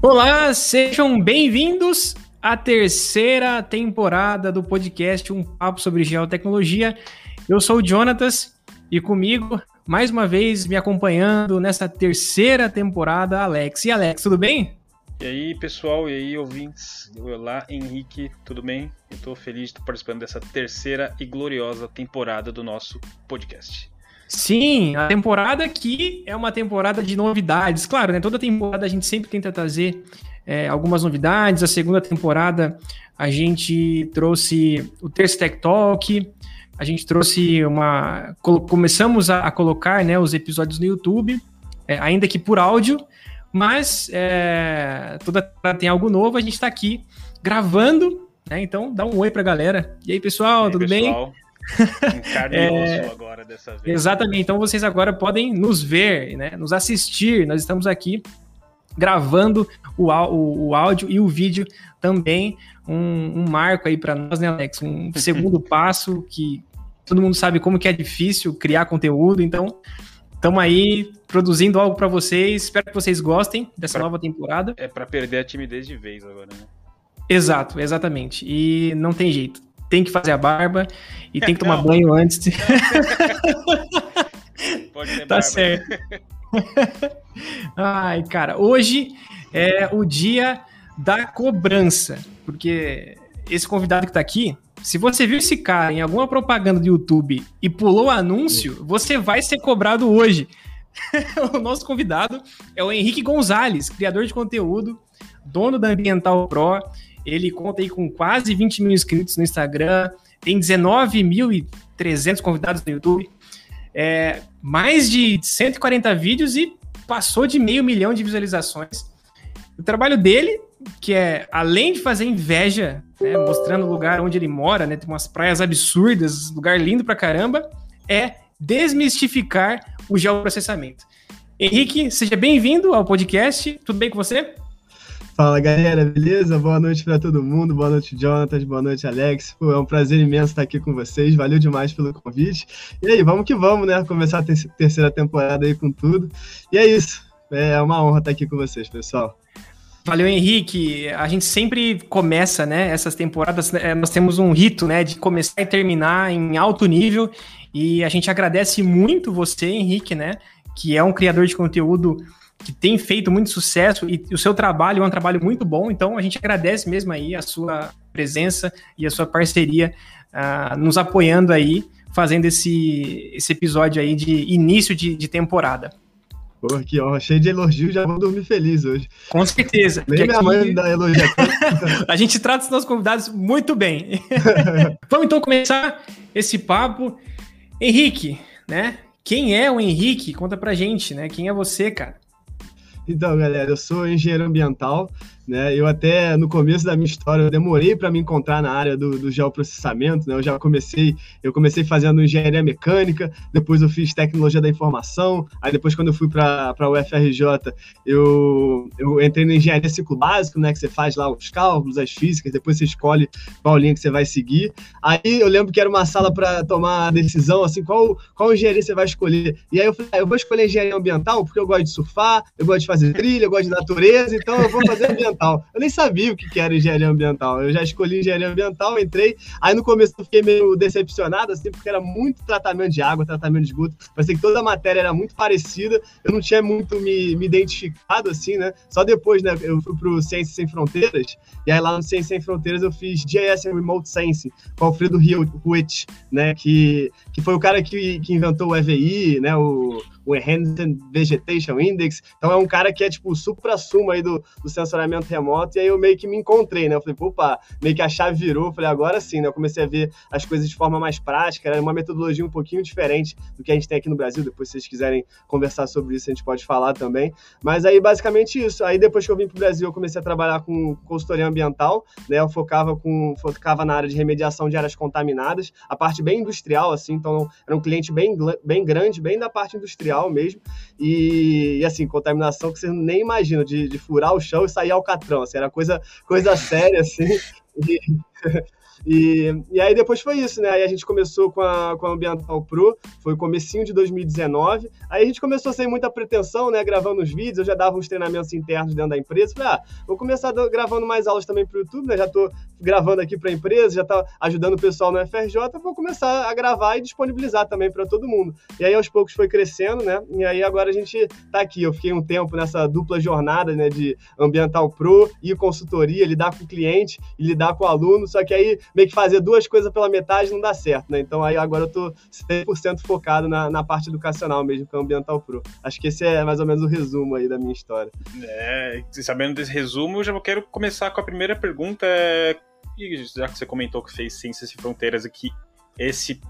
Olá, sejam bem-vindos à terceira temporada do podcast Um Papo sobre Geotecnologia. Eu sou o Jonatas e comigo, mais uma vez, me acompanhando nessa terceira temporada, Alex. E Alex, tudo bem? E aí, pessoal, e aí, ouvintes? Olá, Henrique, tudo bem? Eu estou feliz de estar participando dessa terceira e gloriosa temporada do nosso podcast. Sim, a temporada aqui é uma temporada de novidades. Claro, né? Toda temporada a gente sempre tenta trazer é, algumas novidades. A segunda temporada a gente trouxe o Terço Tech Talk, a gente trouxe uma. Começamos a, a colocar né, os episódios no YouTube, é, ainda que por áudio, mas é, toda tem algo novo, a gente está aqui gravando, né? Então dá um oi para a galera. E aí, pessoal, aí, tudo pessoal? bem? É, agora dessa vez. Exatamente. Então vocês agora podem nos ver, né? Nos assistir. Nós estamos aqui gravando o, o, o áudio e o vídeo também. Um, um marco aí para nós, né, Alex? Um segundo passo que todo mundo sabe como que é difícil criar conteúdo. Então, estamos aí produzindo algo para vocês. Espero que vocês gostem dessa pra, nova temporada. É para perder a timidez de vez agora, né? Exato, exatamente. E não tem jeito tem que fazer a barba e tem que tomar banho antes. De... Pode ser tá barba. certo. Ai, cara, hoje é o dia da cobrança, porque esse convidado que tá aqui, se você viu esse cara em alguma propaganda do YouTube e pulou o anúncio, você vai ser cobrado hoje. o nosso convidado é o Henrique Gonzalez, criador de conteúdo, dono da Ambiental Pro, ele conta aí com quase 20 mil inscritos no Instagram, tem 19.300 convidados no YouTube, é, mais de 140 vídeos e passou de meio milhão de visualizações. O trabalho dele, que é além de fazer inveja, né, mostrando o lugar onde ele mora, né, tem umas praias absurdas, lugar lindo pra caramba, é desmistificar o geoprocessamento. Henrique, seja bem-vindo ao podcast. Tudo bem com você? Fala galera, beleza? Boa noite para todo mundo, boa noite Jonatas, boa noite Alex. Pô, é um prazer imenso estar aqui com vocês, valeu demais pelo convite. E aí, vamos que vamos, né? Começar a terceira temporada aí com tudo. E é isso, é uma honra estar aqui com vocês, pessoal. Valeu, Henrique. A gente sempre começa, né? Essas temporadas, né, nós temos um rito, né? De começar e terminar em alto nível. E a gente agradece muito você, Henrique, né? Que é um criador de conteúdo que tem feito muito sucesso e o seu trabalho é um trabalho muito bom, então a gente agradece mesmo aí a sua presença e a sua parceria uh, nos apoiando aí, fazendo esse, esse episódio aí de início de, de temporada. Pô, que honra, cheio de elogios, já vou dormir feliz hoje. Com certeza. Nem minha aqui... mãe dá elogio. a gente trata os nossos convidados muito bem. Vamos então começar esse papo. Henrique, né? Quem é o Henrique? Conta pra gente, né? Quem é você, cara? Então, galera, eu sou engenheiro ambiental, né? Eu até no começo da minha história eu demorei para me encontrar na área do, do, geoprocessamento, né? Eu já comecei, eu comecei fazendo engenharia mecânica, depois eu fiz tecnologia da informação, aí depois quando eu fui para a UFRJ, eu, eu entrei na engenharia ciclo básico, né? Que você faz lá os cálculos, as físicas, depois você escolhe qual linha que você vai seguir. Aí eu lembro que era uma sala para tomar a decisão, assim, qual, qual engenharia você vai escolher. E aí eu falei, ah, eu vou escolher engenharia ambiental porque eu gosto de surfar, eu gosto de fazer trilha, eu gosto de natureza, então eu vou fazer ambiental ambiental. Eu nem sabia o que era engenharia ambiental. Eu já escolhi engenharia ambiental, entrei. Aí no começo eu fiquei meio decepcionado, assim, porque era muito tratamento de água, tratamento de esgoto. Parecia que toda a matéria era muito parecida. Eu não tinha muito me, me identificado, assim, né? Só depois, né, eu fui pro Ciências Sem Fronteiras. E aí lá no Ciências Sem Fronteiras eu fiz GIS Remote Sensing com o Alfredo Hewitt, né? Que, que foi o cara que, que inventou o EVI, né? O, o Enhanced Vegetation Index. Então é um cara que é tipo o supra-sumo aí do, do sensoriamento remoto. E aí eu meio que me encontrei, né? Eu falei, opa, meio que a chave virou. Eu falei, agora sim, né? Eu comecei a ver as coisas de forma mais prática. Era uma metodologia um pouquinho diferente do que a gente tem aqui no Brasil. Depois, se vocês quiserem conversar sobre isso, a gente pode falar também. Mas aí, basicamente, isso. Aí depois que eu vim para o Brasil, eu comecei a trabalhar com consultoria ambiental, né? Eu focava, com, focava na área de remediação de áreas contaminadas, a parte bem industrial, assim. Então, era um cliente bem, bem grande, bem da parte industrial mesmo. E, e, assim, contaminação que você nem imagina, de, de furar o chão e sair alcatrão. Assim, era coisa, coisa séria, assim. E, E, e aí depois foi isso, né? Aí a gente começou com a, com a Ambiental Pro, foi comecinho de 2019. Aí a gente começou sem muita pretensão, né? Gravando os vídeos, eu já dava uns treinamentos internos dentro da empresa. Falei, ah, vou começar gravando mais aulas também pro YouTube, né? Já tô gravando aqui pra empresa, já tá ajudando o pessoal no FRJ, vou começar a gravar e disponibilizar também para todo mundo. E aí aos poucos foi crescendo, né? E aí agora a gente tá aqui. Eu fiquei um tempo nessa dupla jornada, né? De Ambiental Pro e consultoria, lidar com o cliente e lidar com o aluno, só que aí meio que fazer duas coisas pela metade não dá certo, né? Então aí agora eu tô 100% focado na, na parte educacional mesmo, com o Ambiental Pro. Acho que esse é mais ou menos o resumo aí da minha história. É, sabendo desse resumo, eu já quero começar com a primeira pergunta. É, já que você comentou que fez Ciências Sem Fronteiras aqui, esse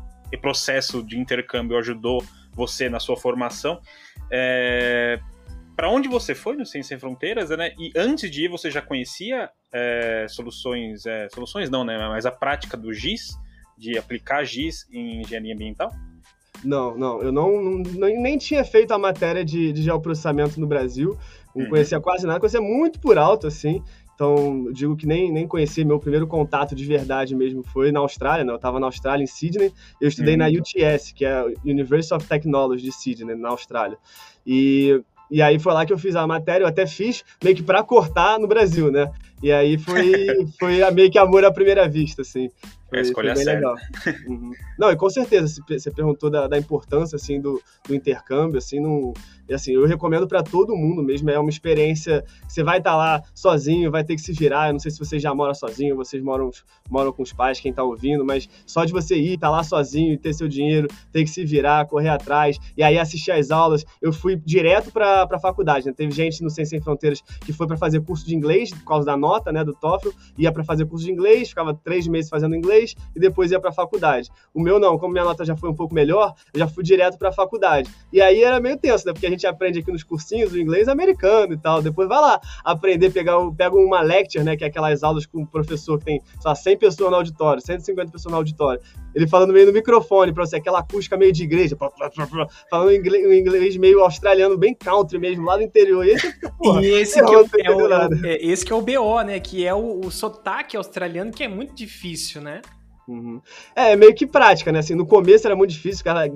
processo de intercâmbio ajudou você na sua formação. É, para onde você foi no Ciências Sem Fronteiras, né? E antes de ir, você já conhecia é, soluções, é, soluções não, né? Mas a prática do GIS, de aplicar GIS em engenharia ambiental? Não, não, eu não, não nem tinha feito a matéria de, de geoprocessamento no Brasil, não uhum. conhecia quase nada, conhecia muito por alto, assim. Então, digo que nem, nem conheci, meu primeiro contato de verdade mesmo foi na Austrália, né? Eu estava na Austrália, em Sydney, eu estudei uhum. na UTS, que é a University of Technology de Sydney, na Austrália. E e aí foi lá que eu fiz a matéria, eu até fiz meio que para cortar no Brasil, né? E aí foi, foi meio que amor à primeira vista, assim. Foi, é escolha foi bem legal. Uhum. Não, e com certeza, você perguntou da, da importância, assim, do, do intercâmbio, assim, não e assim, eu recomendo para todo mundo mesmo. É uma experiência que você vai estar tá lá sozinho, vai ter que se virar. Eu não sei se você já mora sozinho, vocês moram, moram com os pais, quem está ouvindo, mas só de você ir, estar tá lá sozinho e ter seu dinheiro, ter que se virar, correr atrás, e aí assistir às aulas. Eu fui direto para a faculdade, né? Teve gente no Ciência Sem Fronteiras que foi para fazer curso de inglês, por causa da nota, né, do TOEFL, ia para fazer curso de inglês, ficava três meses fazendo inglês e depois ia para a faculdade. O meu não, como minha nota já foi um pouco melhor, eu já fui direto para a faculdade. E aí era meio tenso, né? Porque a gente aprende aqui nos cursinhos o inglês americano e tal. Depois vai lá aprender, pegar, pega uma lecture, né? Que é aquelas aulas com um professor que tem, só 100 pessoas no auditório, 150 pessoas no auditório. Ele falando meio no microfone pra você, aquela acústica meio de igreja, falando inglês, um inglês meio australiano, bem country mesmo, lá do interior. E esse, porra, e esse, que é, o, é o, é, esse que é o BO, né? Que é o, o sotaque australiano, que é muito difícil, né? Uhum. É, meio que prática, né? Assim, no começo era muito difícil, ficava.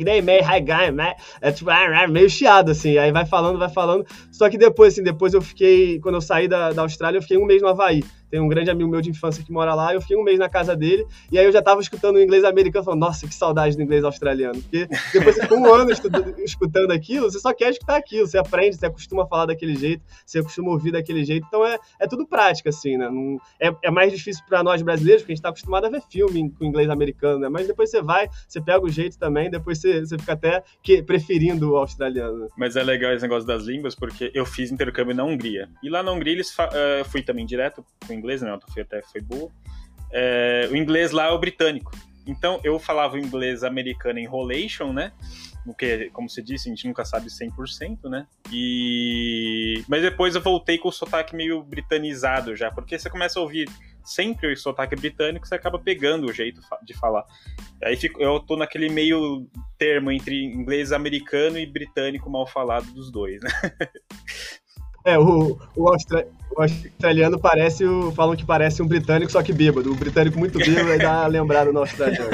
É tipo, ah, ah, meio chiado, assim. Aí vai falando, vai falando. Só que depois, assim, depois eu fiquei, quando eu saí da, da Austrália, eu fiquei um mês no Havaí tem um grande amigo meu de infância que mora lá, eu fiquei um mês na casa dele, e aí eu já tava escutando o inglês americano, falando, nossa, que saudade do inglês australiano. Porque depois de um ano estudando, escutando aquilo, você só quer escutar aquilo, você aprende, você acostuma a falar daquele jeito, você acostuma a ouvir daquele jeito, então é, é tudo prática, assim, né? Não, é, é mais difícil para nós brasileiros, porque a gente tá acostumado a ver filme com inglês americano, né? Mas depois você vai, você pega o jeito também, depois você, você fica até que, preferindo o australiano. Mas é legal esse negócio das línguas, porque eu fiz intercâmbio na Hungria. E lá na Hungria eles uh, fui também direto com inglês, né? Fui até foi boa. É, o inglês lá é o britânico. Então eu falava o inglês americano enrolation, né? O que, como você disse, a gente nunca sabe 100%, né? E... Mas depois eu voltei com o sotaque meio britanizado já, porque você começa a ouvir sempre o sotaque britânico, você acaba pegando o jeito de falar. Aí eu tô naquele meio termo entre inglês americano e britânico mal falado dos dois, né? É, o, o, austra, o australiano parece o. Falam que parece um britânico, só que bêbado. O britânico muito bêbado aí dá lembrado no australiano.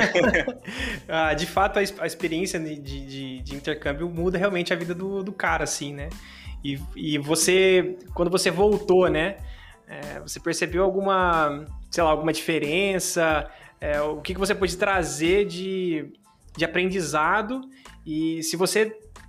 ah, de fato, a, experiência de, de, de, intercâmbio muda realmente a vida do, do cara, assim, né? E, e você, quando você voltou, né? É, você percebeu alguma, sei lá, alguma diferença? É, o que, que você pode trazer de, de aprendizado? E se você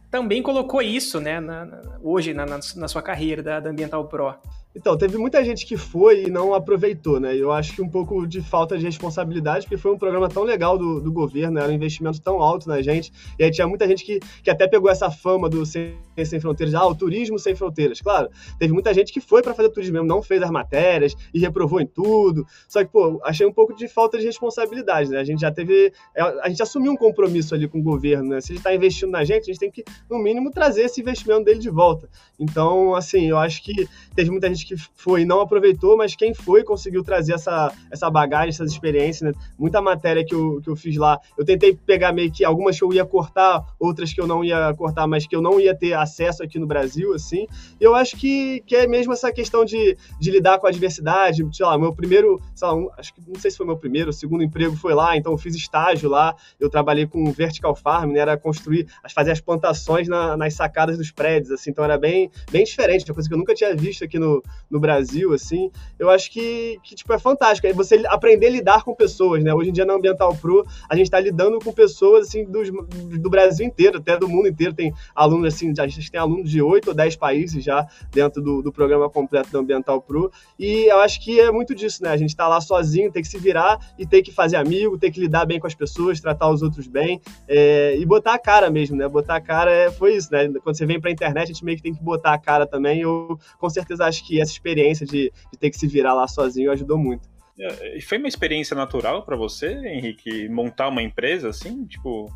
também colocou isso, né, na, hoje na, na, sua carreira da, da Ambiental Pro. Então, teve muita gente que foi e não aproveitou, né? Eu acho que um pouco de falta de responsabilidade, porque foi um programa tão legal do, do governo, era um investimento tão alto na gente, e aí tinha muita gente que, que até pegou essa fama do Sem, sem Fronteiras, ah, o turismo sem fronteiras. Claro, teve muita gente que foi para fazer turismo mesmo, não fez as matérias e reprovou em tudo. Só que, pô, achei um pouco de falta de responsabilidade, né? A gente já teve, é, a gente assumiu um compromisso ali com o governo, né? Se ele está investindo na gente, a gente tem que, no mínimo, trazer esse investimento dele de volta. Então, assim, eu acho que teve muita gente que foi e não aproveitou, mas quem foi conseguiu trazer essa, essa bagagem, essas experiências, né? Muita matéria que eu, que eu fiz lá, eu tentei pegar meio que algumas que eu ia cortar, outras que eu não ia cortar, mas que eu não ia ter acesso aqui no Brasil, assim. E eu acho que, que é mesmo essa questão de, de lidar com a diversidade, sei lá, meu primeiro, sei lá, um, acho que não sei se foi meu primeiro, segundo emprego foi lá, então eu fiz estágio lá, eu trabalhei com vertical farm, né? Era construir, fazer as plantações na, nas sacadas dos prédios, assim, então era bem, bem diferente, uma coisa que eu nunca tinha visto aqui no, no Brasil, assim. Eu acho que, que tipo, é fantástico. É você aprender a lidar com pessoas, né? Hoje em dia na Ambiental Pro, a gente está lidando com pessoas, assim, dos, do Brasil inteiro, até do mundo inteiro. Tem alunos, assim, a gente tem alunos de oito ou dez países já dentro do, do programa completo da Ambiental Pro. E eu acho que é muito disso, né? A gente está lá sozinho, tem que se virar e tem que fazer amigo, tem que lidar bem com as pessoas, tratar os outros bem é, e botar a cara mesmo, né? Botar a cara é, foi isso, né? Quando você vem para a internet, a gente meio que tem que botar a cara também. Eu com certeza acho que essa experiência de, de ter que se virar lá sozinho ajudou muito. É, e foi uma experiência natural para você, Henrique, montar uma empresa assim? Tipo,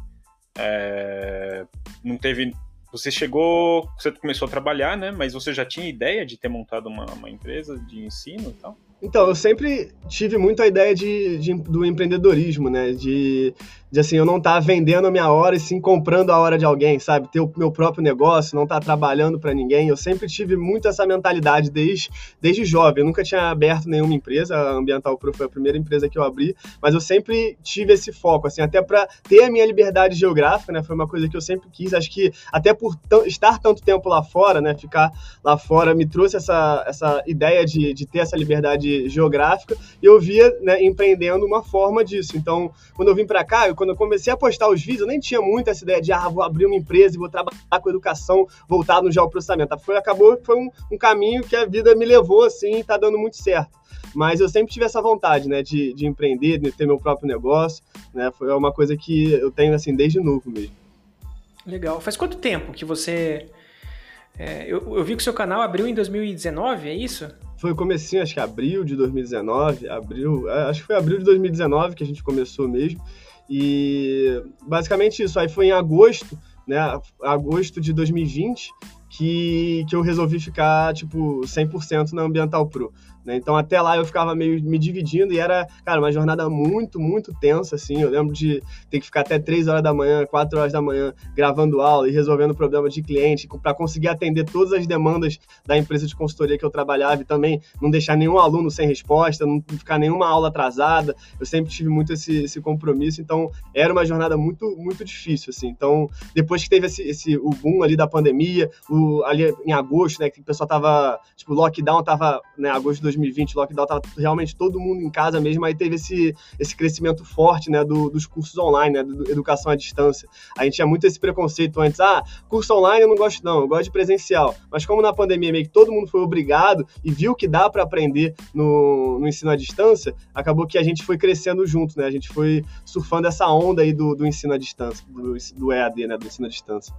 é... não teve. Você chegou, você começou a trabalhar, né? Mas você já tinha ideia de ter montado uma, uma empresa de ensino e tal? Então, eu sempre tive muito a ideia de, de do empreendedorismo, né? De, de assim, eu não estar tá vendendo a minha hora e sim comprando a hora de alguém, sabe? Ter o meu próprio negócio, não estar tá trabalhando para ninguém. Eu sempre tive muito essa mentalidade desde, desde jovem. Eu nunca tinha aberto nenhuma empresa, a Ambiental Pro foi a primeira empresa que eu abri, mas eu sempre tive esse foco, assim, até para ter a minha liberdade geográfica, né? Foi uma coisa que eu sempre quis. Acho que até por estar tanto tempo lá fora, né? Ficar lá fora me trouxe essa, essa ideia de, de ter essa liberdade geográfica, e eu via né, empreendendo uma forma disso. Então, quando eu vim para cá, eu, quando eu comecei a postar os vídeos, eu nem tinha muito essa ideia de, ah, vou abrir uma empresa e vou trabalhar com educação voltado no geoprocessamento. Foi, acabou, foi um, um caminho que a vida me levou, assim, e tá dando muito certo mas eu sempre tive essa vontade, né, de, de empreender, de ter meu próprio negócio, né, foi uma coisa que eu tenho, assim, desde novo mesmo. Legal. Faz quanto tempo que você... É, eu, eu vi que o seu canal abriu em 2019, é isso? foi o comecinho, acho que abril de 2019, abril, é, acho que foi abril de 2019 que a gente começou mesmo. E basicamente isso, aí foi em agosto, né, agosto de 2020, que, que eu resolvi ficar, tipo, 100% na Ambiental Pro. Né? Então até lá eu ficava meio me dividindo e era, cara, uma jornada muito, muito tensa, assim. Eu lembro de ter que ficar até 3 horas da manhã, 4 horas da manhã gravando aula e resolvendo problemas de cliente para conseguir atender todas as demandas da empresa de consultoria que eu trabalhava e também não deixar nenhum aluno sem resposta, não ficar nenhuma aula atrasada. Eu sempre tive muito esse, esse compromisso, então era uma jornada muito, muito difícil, assim. Então, depois que teve esse, esse o boom ali da pandemia, o, ali em agosto, né, que o pessoal tava, tipo, lockdown tava, né, agosto de 2020, lockdown, tava realmente todo mundo em casa mesmo, aí teve esse, esse crescimento forte, né, do, dos cursos online, né, do, educação à distância. A gente tinha muito esse preconceito antes, ah, curso online eu não gosto não, eu gosto de presencial. Mas como na pandemia meio que todo mundo foi obrigado e viu que dá para aprender no, no ensino à distância, acabou que a gente foi crescendo junto, né, a gente foi surfando essa onda aí do, do ensino à distância, do, do EAD, né, do ensino à distância.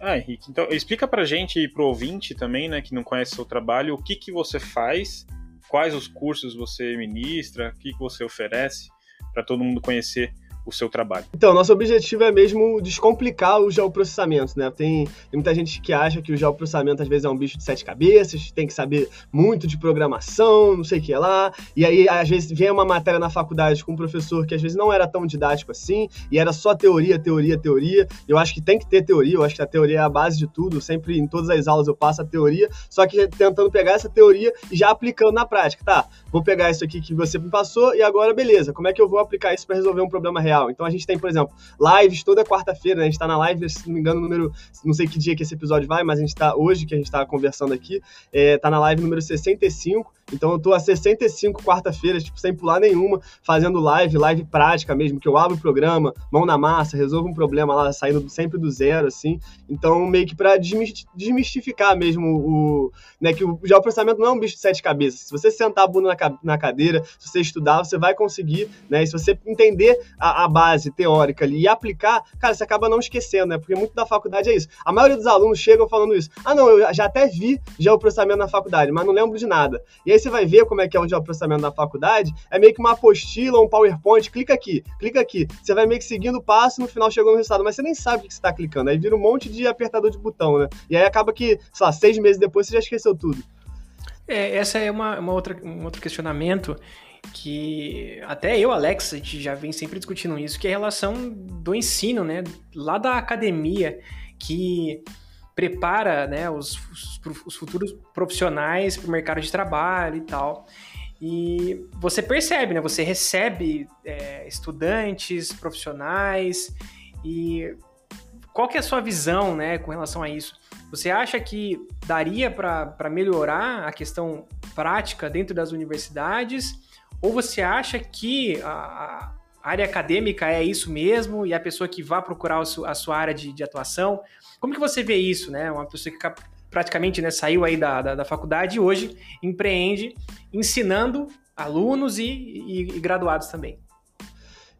Ah, Henrique, então explica pra gente e pro ouvinte também, né, que não conhece o seu trabalho, o que que você faz, quais os cursos você ministra, o que que você oferece, para todo mundo conhecer o seu trabalho? Então, nosso objetivo é mesmo descomplicar o geoprocessamento, né? Tem, tem, muita gente que acha que o geoprocessamento às vezes é um bicho de sete cabeças, tem que saber muito de programação, não sei o que lá, e aí às vezes vem uma matéria na faculdade com um professor que às vezes não era tão didático assim, e era só teoria, teoria, teoria. Eu acho que tem que ter teoria, eu acho que a teoria é a base de tudo, sempre em todas as aulas eu passo a teoria, só que tentando pegar essa teoria e já aplicando na prática, tá? Vou pegar isso aqui que você me passou e agora beleza, como é que eu vou aplicar isso para resolver um problema real? Real. Então a gente tem, por exemplo, lives toda quarta-feira, né? A gente tá na live, se não me engano, número. Não sei que dia que esse episódio vai, mas a gente tá hoje, que a gente tá conversando aqui, é, tá na live número 65. Então eu tô a 65 quarta-feiras, tipo, sem pular nenhuma, fazendo live, live prática mesmo, que eu abro o programa, mão na massa, resolvo um problema lá, saindo sempre do zero, assim. Então, meio que pra desmistificar mesmo o. Né, que o geoprocessamento não é um bicho de sete cabeças. Se você sentar a bunda na, cadeira, se você estudar, você vai conseguir, né? E se você entender a, a base teórica ali e aplicar, cara, você acaba não esquecendo, né? Porque muito da faculdade é isso. A maioria dos alunos chegam falando isso. Ah, não, eu já até vi geoprocessamento na faculdade, mas não lembro de nada. E aí você vai ver como é que é o geoprocessamento na faculdade, é meio que uma apostila, um PowerPoint, clica aqui, clica aqui. Você vai meio que seguindo o passo no final chegou no resultado, mas você nem sabe o que você está clicando. Aí vira um monte de apertador de botão, né? E aí acaba que, sei lá, seis meses depois você já esqueceu tudo. É, essa é uma, uma outra, um outro questionamento que até eu, Alex, a gente já vem sempre discutindo isso, que é a relação do ensino, né? Lá da academia, que prepara né, os, os, os futuros profissionais para o mercado de trabalho e tal. E você percebe, né? Você recebe é, estudantes, profissionais e qual que é a sua visão, né, com relação a isso? Você acha que daria para melhorar a questão prática dentro das universidades? Ou você acha que a, a área acadêmica é isso mesmo e a pessoa que vai procurar a sua área de, de atuação? Como que você vê isso, né? Uma pessoa que praticamente né, saiu aí da, da, da faculdade e hoje empreende ensinando alunos e, e, e graduados também.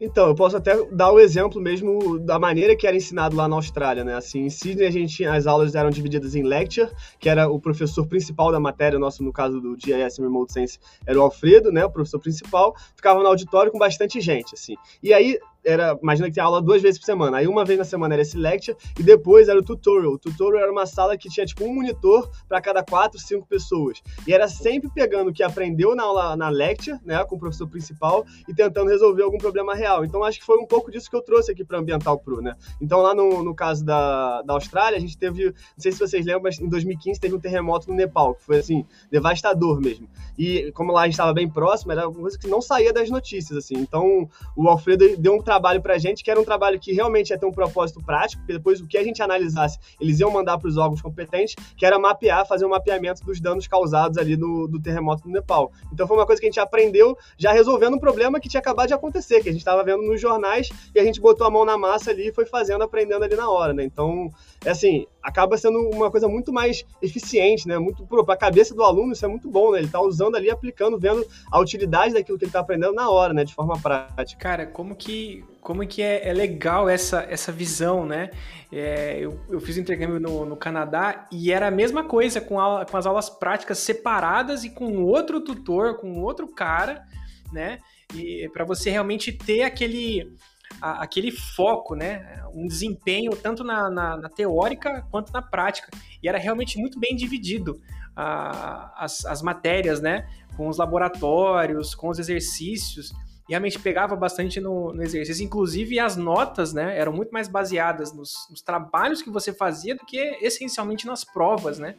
Então, eu posso até dar o exemplo mesmo da maneira que era ensinado lá na Austrália, né? Assim, em Sydney a gente as aulas eram divididas em lecture, que era o professor principal da matéria, nosso no caso do GIS Remote Sense era o Alfredo, né, o professor principal, ficava no auditório com bastante gente, assim. E aí era, imagina que tinha aula duas vezes por semana. Aí uma vez na semana era esse lecture e depois era o tutorial. O tutorial era uma sala que tinha tipo um monitor para cada quatro, cinco pessoas. E era sempre pegando o que aprendeu na aula na lecture, né, com o professor principal e tentando resolver algum problema real. Então acho que foi um pouco disso que eu trouxe aqui para Ambiental Pro, né? Então lá no, no caso da, da Austrália, a gente teve, não sei se vocês lembram, mas em 2015 teve um terremoto no Nepal, que foi assim, devastador mesmo. E como lá a gente estava bem próximo, era uma coisa que não saía das notícias, assim. Então o Alfredo deu um trabalho para a gente, que era um trabalho que realmente ia ter um propósito prático, porque depois o que a gente analisasse, eles iam mandar para os órgãos competentes, que era mapear, fazer um mapeamento dos danos causados ali no, do terremoto no Nepal. Então foi uma coisa que a gente aprendeu já resolvendo um problema que tinha acabado de acontecer, que a gente estava vendo nos jornais e a gente botou a mão na massa ali e foi fazendo, aprendendo ali na hora, né? Então, é assim, acaba sendo uma coisa muito mais eficiente, né? Muito para a cabeça do aluno isso é muito bom, né? Ele está usando ali, aplicando, vendo a utilidade daquilo que ele está aprendendo na hora, né? De forma prática. Cara, como que como que é, é legal essa, essa visão, né? É, eu, eu fiz intercâmbio no, no Canadá e era a mesma coisa com, aula, com as aulas práticas separadas e com outro tutor, com outro cara, né? E para você realmente ter aquele a, aquele foco, né? Um desempenho tanto na, na, na, teórica quanto na prática. E era realmente muito bem dividido a, as, as matérias, né? Com os laboratórios, com os exercícios. Realmente pegava bastante no, no, exercício. Inclusive, as notas, né? Eram muito mais baseadas nos, nos trabalhos que você fazia do que essencialmente nas provas, né?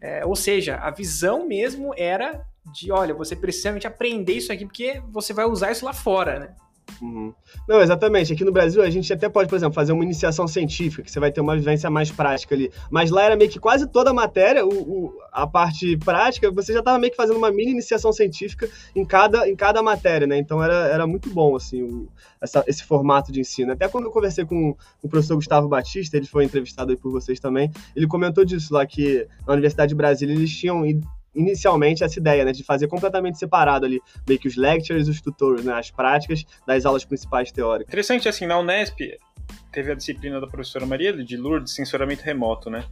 É, ou seja, a visão mesmo era de, olha, você precisa aprender isso aqui porque você vai usar isso lá fora, né? Uhum. Não, exatamente. Aqui no Brasil a gente até pode, por exemplo, fazer uma iniciação científica, que você vai ter uma vivência mais prática ali. Mas lá era meio que quase toda a matéria, o, o a parte prática, você já estava meio que fazendo uma mini iniciação científica em cada, em cada matéria, né? Então era, era muito bom, assim, o, essa, esse formato de ensino. Até quando eu conversei com o professor Gustavo Batista, ele foi entrevistado aí por vocês também, ele comentou disso lá, que na Universidade de Brasília eles tinham inicialmente essa ideia, né, de fazer completamente separado ali, meio que os lectures os tutorials, né, as práticas das aulas principais teóricas. Interessante, assim, na Unesp teve a disciplina da professora Maria de Lourdes, sensoramento remoto, né,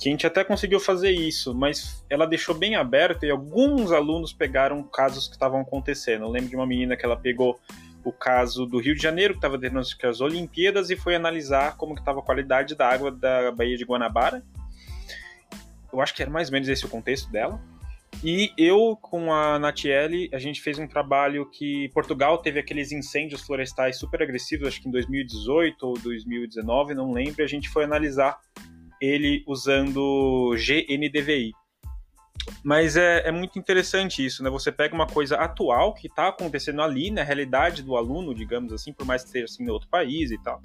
que a gente até conseguiu fazer isso, mas ela deixou bem aberto e alguns alunos pegaram casos que estavam acontecendo. Eu lembro de uma menina que ela pegou o caso do Rio de Janeiro, que estava tendo as Olimpíadas, e foi analisar como estava a qualidade da água da Baía de Guanabara, eu acho que era mais ou menos esse o contexto dela. E eu, com a Natiele, a gente fez um trabalho que Portugal teve aqueles incêndios florestais super agressivos, acho que em 2018 ou 2019, não lembro, a gente foi analisar ele usando GNDVI. Mas é, é, muito interessante isso, né? Você pega uma coisa atual que está acontecendo ali, na realidade do aluno, digamos assim, por mais que seja assim em outro país e tal.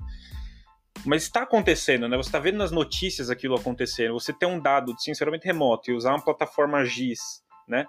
Mas está acontecendo, né? Você está vendo nas notícias aquilo acontecendo. Você ter um dado de sinceramente remoto e usar uma plataforma GIS, né?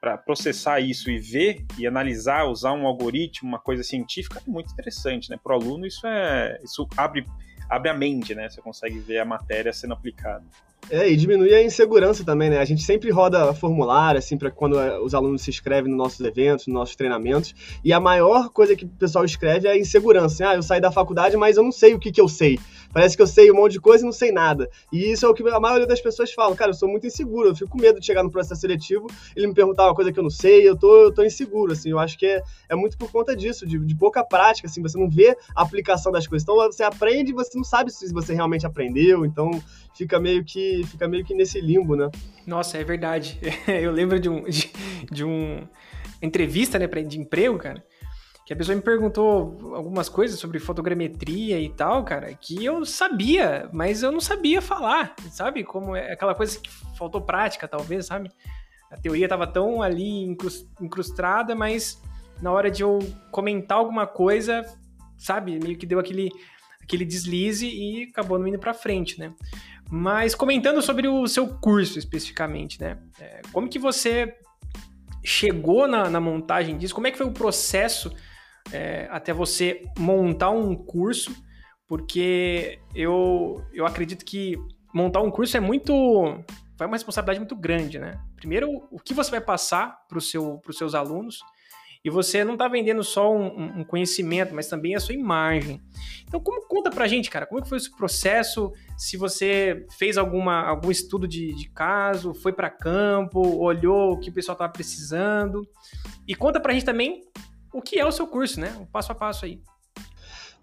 Para processar isso e ver e analisar, usar um algoritmo, uma coisa científica, é muito interessante, né? Para o aluno, isso é. Isso abre, abre a mente, né? Você consegue ver a matéria sendo aplicada. É, e diminui a insegurança também, né? A gente sempre roda formulário, assim, para quando é, os alunos se inscrevem nos nossos eventos, nos nossos treinamentos, e a maior coisa que o pessoal escreve é a insegurança. Assim, ah, eu saí da faculdade, mas eu não sei o que, que eu sei. Parece que eu sei um monte de coisa e não sei nada. E isso é o que a maioria das pessoas falam. Cara, eu sou muito inseguro, eu fico com medo de chegar no processo seletivo, ele me perguntar uma coisa que eu não sei, eu tô, eu tô inseguro, assim. Eu acho que é, é muito por conta disso, de, de pouca prática, assim, você não vê a aplicação das coisas. Então, você aprende e você não sabe se você realmente aprendeu, então fica meio que fica meio que nesse limbo, né? Nossa, é verdade. Eu lembro de um de, de um entrevista, né, de emprego, cara, que a pessoa me perguntou algumas coisas sobre fotogrametria e tal, cara, que eu sabia, mas eu não sabia falar, sabe? Como é aquela coisa que faltou prática, talvez, sabe? A teoria estava tão ali incrustada, mas na hora de eu comentar alguma coisa, sabe, meio que deu aquele aquele deslize e acabou não indo para frente, né? Mas comentando sobre o seu curso especificamente, né? É, como que você chegou na, na, montagem disso? Como é que foi o processo é, até você montar um curso? Porque eu, eu acredito que montar um curso é muito. Vai uma responsabilidade muito grande, né? Primeiro, o que você vai passar para seu, os seus alunos e você não está vendendo só um, um, conhecimento, mas também a sua imagem. Então, como conta pra gente, cara, como é foi esse processo? Se você fez alguma, algum estudo de, de caso, foi para campo, olhou o que o pessoal estava precisando. E conta pra gente também o que é o seu curso, né? O passo a passo aí.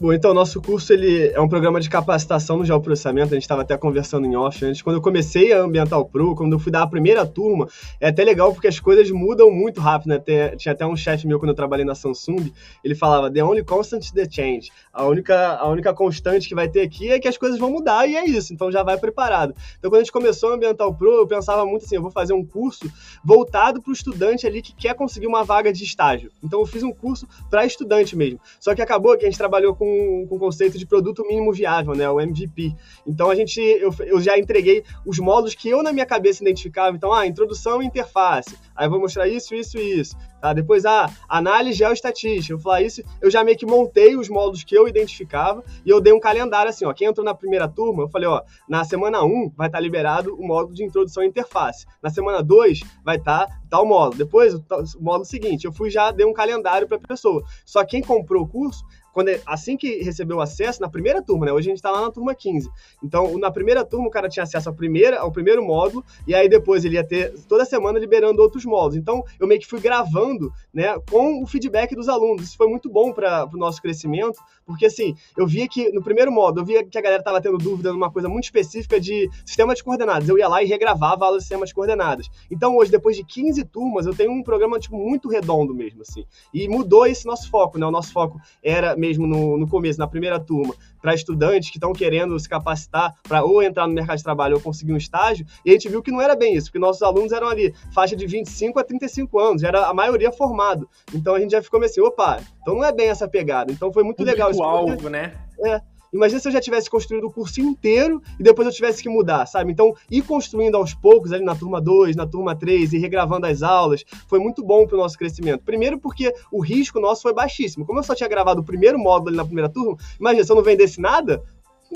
Bom, então, nosso curso ele é um programa de capacitação no geoprocessamento, a gente estava até conversando em off antes. Quando eu comecei a Ambiental Pro, quando eu fui dar a primeira turma, é até legal porque as coisas mudam muito rápido, né? Tem, tinha até um chefe meu quando eu trabalhei na Samsung, ele falava, the only constant is the change. A única, a única constante que vai ter aqui é que as coisas vão mudar e é isso, então já vai preparado. Então, quando a gente começou a Ambiental Pro, eu pensava muito assim, eu vou fazer um curso voltado para o estudante ali que quer conseguir uma vaga de estágio. Então, eu fiz um curso para estudante mesmo. Só que acabou que a gente trabalhou com com, o conceito de produto mínimo viável, né, o MVP. Então a gente, eu, eu já entreguei os módulos que eu na minha cabeça identificava. Então, ah, introdução e interface. Aí eu vou mostrar isso, isso e isso. Tá? Depois, ah, análise geoestatística. Eu falar isso, eu já meio que montei os módulos que eu identificava e eu dei um calendário assim, ó. Quem entrou na primeira turma, eu falei, ó, na semana 1 vai estar tá liberado o módulo de introdução e interface. Na semana 2 vai estar tá tal módulo. Depois, o módulo seguinte, eu fui já dei um calendário para a pessoa. Só quem comprou o curso quando assim que recebeu acesso, na primeira turma, né? Hoje a gente está lá na turma 15. Então, na primeira turma, o cara tinha acesso ao, primeira, ao primeiro módulo, e aí depois ele ia ter toda semana liberando outros módulos. Então, eu meio que fui gravando, né, com o feedback dos alunos. Isso foi muito bom para o nosso crescimento, porque assim, eu via que no primeiro módulo, eu via que a galera estava tendo dúvida numa coisa muito específica de sistema de coordenadas. Eu ia lá e regravava aulas de sistemas de coordenadas. Então, hoje, depois de 15 turmas, eu tenho um programa tipo, muito redondo mesmo, assim. E mudou esse nosso foco, né? O nosso foco era mesmo no, no começo, na primeira turma, para estudantes que estão querendo se capacitar para ou entrar no mercado de trabalho ou conseguir um estágio, e a gente viu que não era bem isso, porque nossos alunos eram ali faixa de 25 a 35 anos, era a maioria formado. Então a gente já ficou assim, opa, então não é bem essa pegada. Então foi muito legal isso. alvo, né? É, Imagina se eu já tivesse construído o curso inteiro e depois eu tivesse que mudar, sabe? Então, ir construindo aos poucos, ali na turma 2, na turma 3, e regravando as aulas, foi muito bom para o nosso crescimento. Primeiro porque o risco nosso foi baixíssimo. Como eu só tinha gravado o primeiro módulo ali na primeira turma, imagina, se eu não vendesse nada,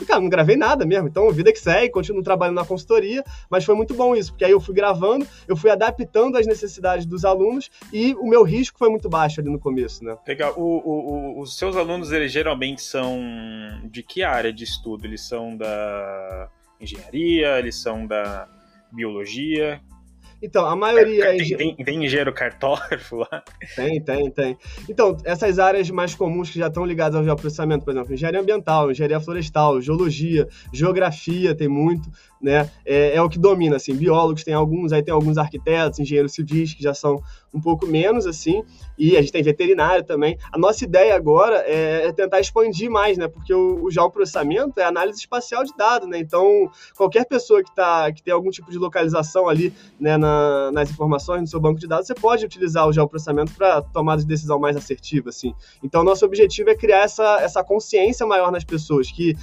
cara, não gravei nada mesmo. Então, vida que segue, continuo trabalhando na consultoria, mas foi muito bom isso, porque aí eu fui gravando, eu fui adaptando às necessidades dos alunos e o meu risco foi muito baixo ali no começo, né? Legal. O, o, o, os seus alunos, eles geralmente são de que área de estudo? Eles são da engenharia, eles são da biologia? Então, a maioria. É, tem, tem, tem engenheiro cartógrafo lá? Tem, tem, tem. Então, essas áreas mais comuns que já estão ligadas ao geoprocessamento, por exemplo, engenharia ambiental, engenharia florestal, geologia, geografia, tem muito né? É, é, o que domina, assim. Biólogos tem alguns, aí tem alguns arquitetos, engenheiros civis que já são um pouco menos, assim, e a gente tem veterinário também. A nossa ideia agora é, é tentar expandir mais, né? Porque o, o geoprocessamento é análise espacial de dados, né? Então, qualquer pessoa que, tá, que tem algum tipo de localização ali, né, na, nas informações no seu banco de dados, você pode utilizar o geoprocessamento para tomada de decisão mais assertiva, assim. Então, nosso objetivo é criar essa, essa consciência maior nas pessoas, que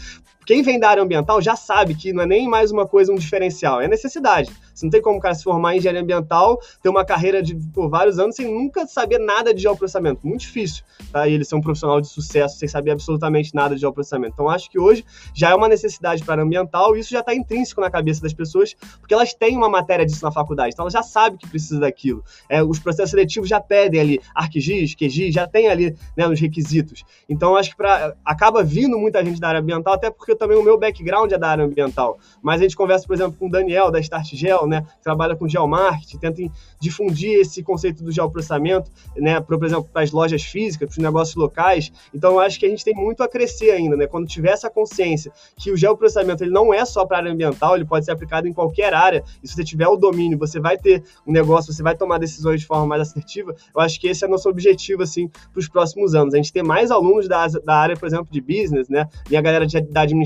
quem vem da área ambiental já sabe que não é nem mais uma coisa, um diferencial, é necessidade. Você não tem como o cara se formar em engenharia ambiental, ter uma carreira de por vários anos sem nunca saber nada de geoprocessamento. Muito difícil, tá? E ele ser um profissional de sucesso sem saber absolutamente nada de geoprocessamento. Então, acho que hoje já é uma necessidade para a ambiental e isso já está intrínseco na cabeça das pessoas, porque elas têm uma matéria disso na faculdade, então elas já sabem que precisa daquilo. É, os processos seletivos já pedem ali ArcGIS, QGIS, já tem ali né, nos requisitos. Então, acho que pra, acaba vindo muita gente da área ambiental, até porque também o meu background é da área ambiental. Mas a gente conversa, por exemplo, com o Daniel, da Start Gel, né? Que trabalha com geomarketing, tenta difundir esse conceito do geoprocessamento, né? Por exemplo, para as lojas físicas, para os negócios locais. Então, eu acho que a gente tem muito a crescer ainda, né? Quando tiver essa consciência que o geoprocessamento ele não é só para a área ambiental, ele pode ser aplicado em qualquer área. E se você tiver o domínio, você vai ter um negócio, você vai tomar decisões de forma mais assertiva. Eu acho que esse é nosso objetivo, assim, para os próximos anos. A gente ter mais alunos da, da área, por exemplo, de business, né? E a galera de, da administração,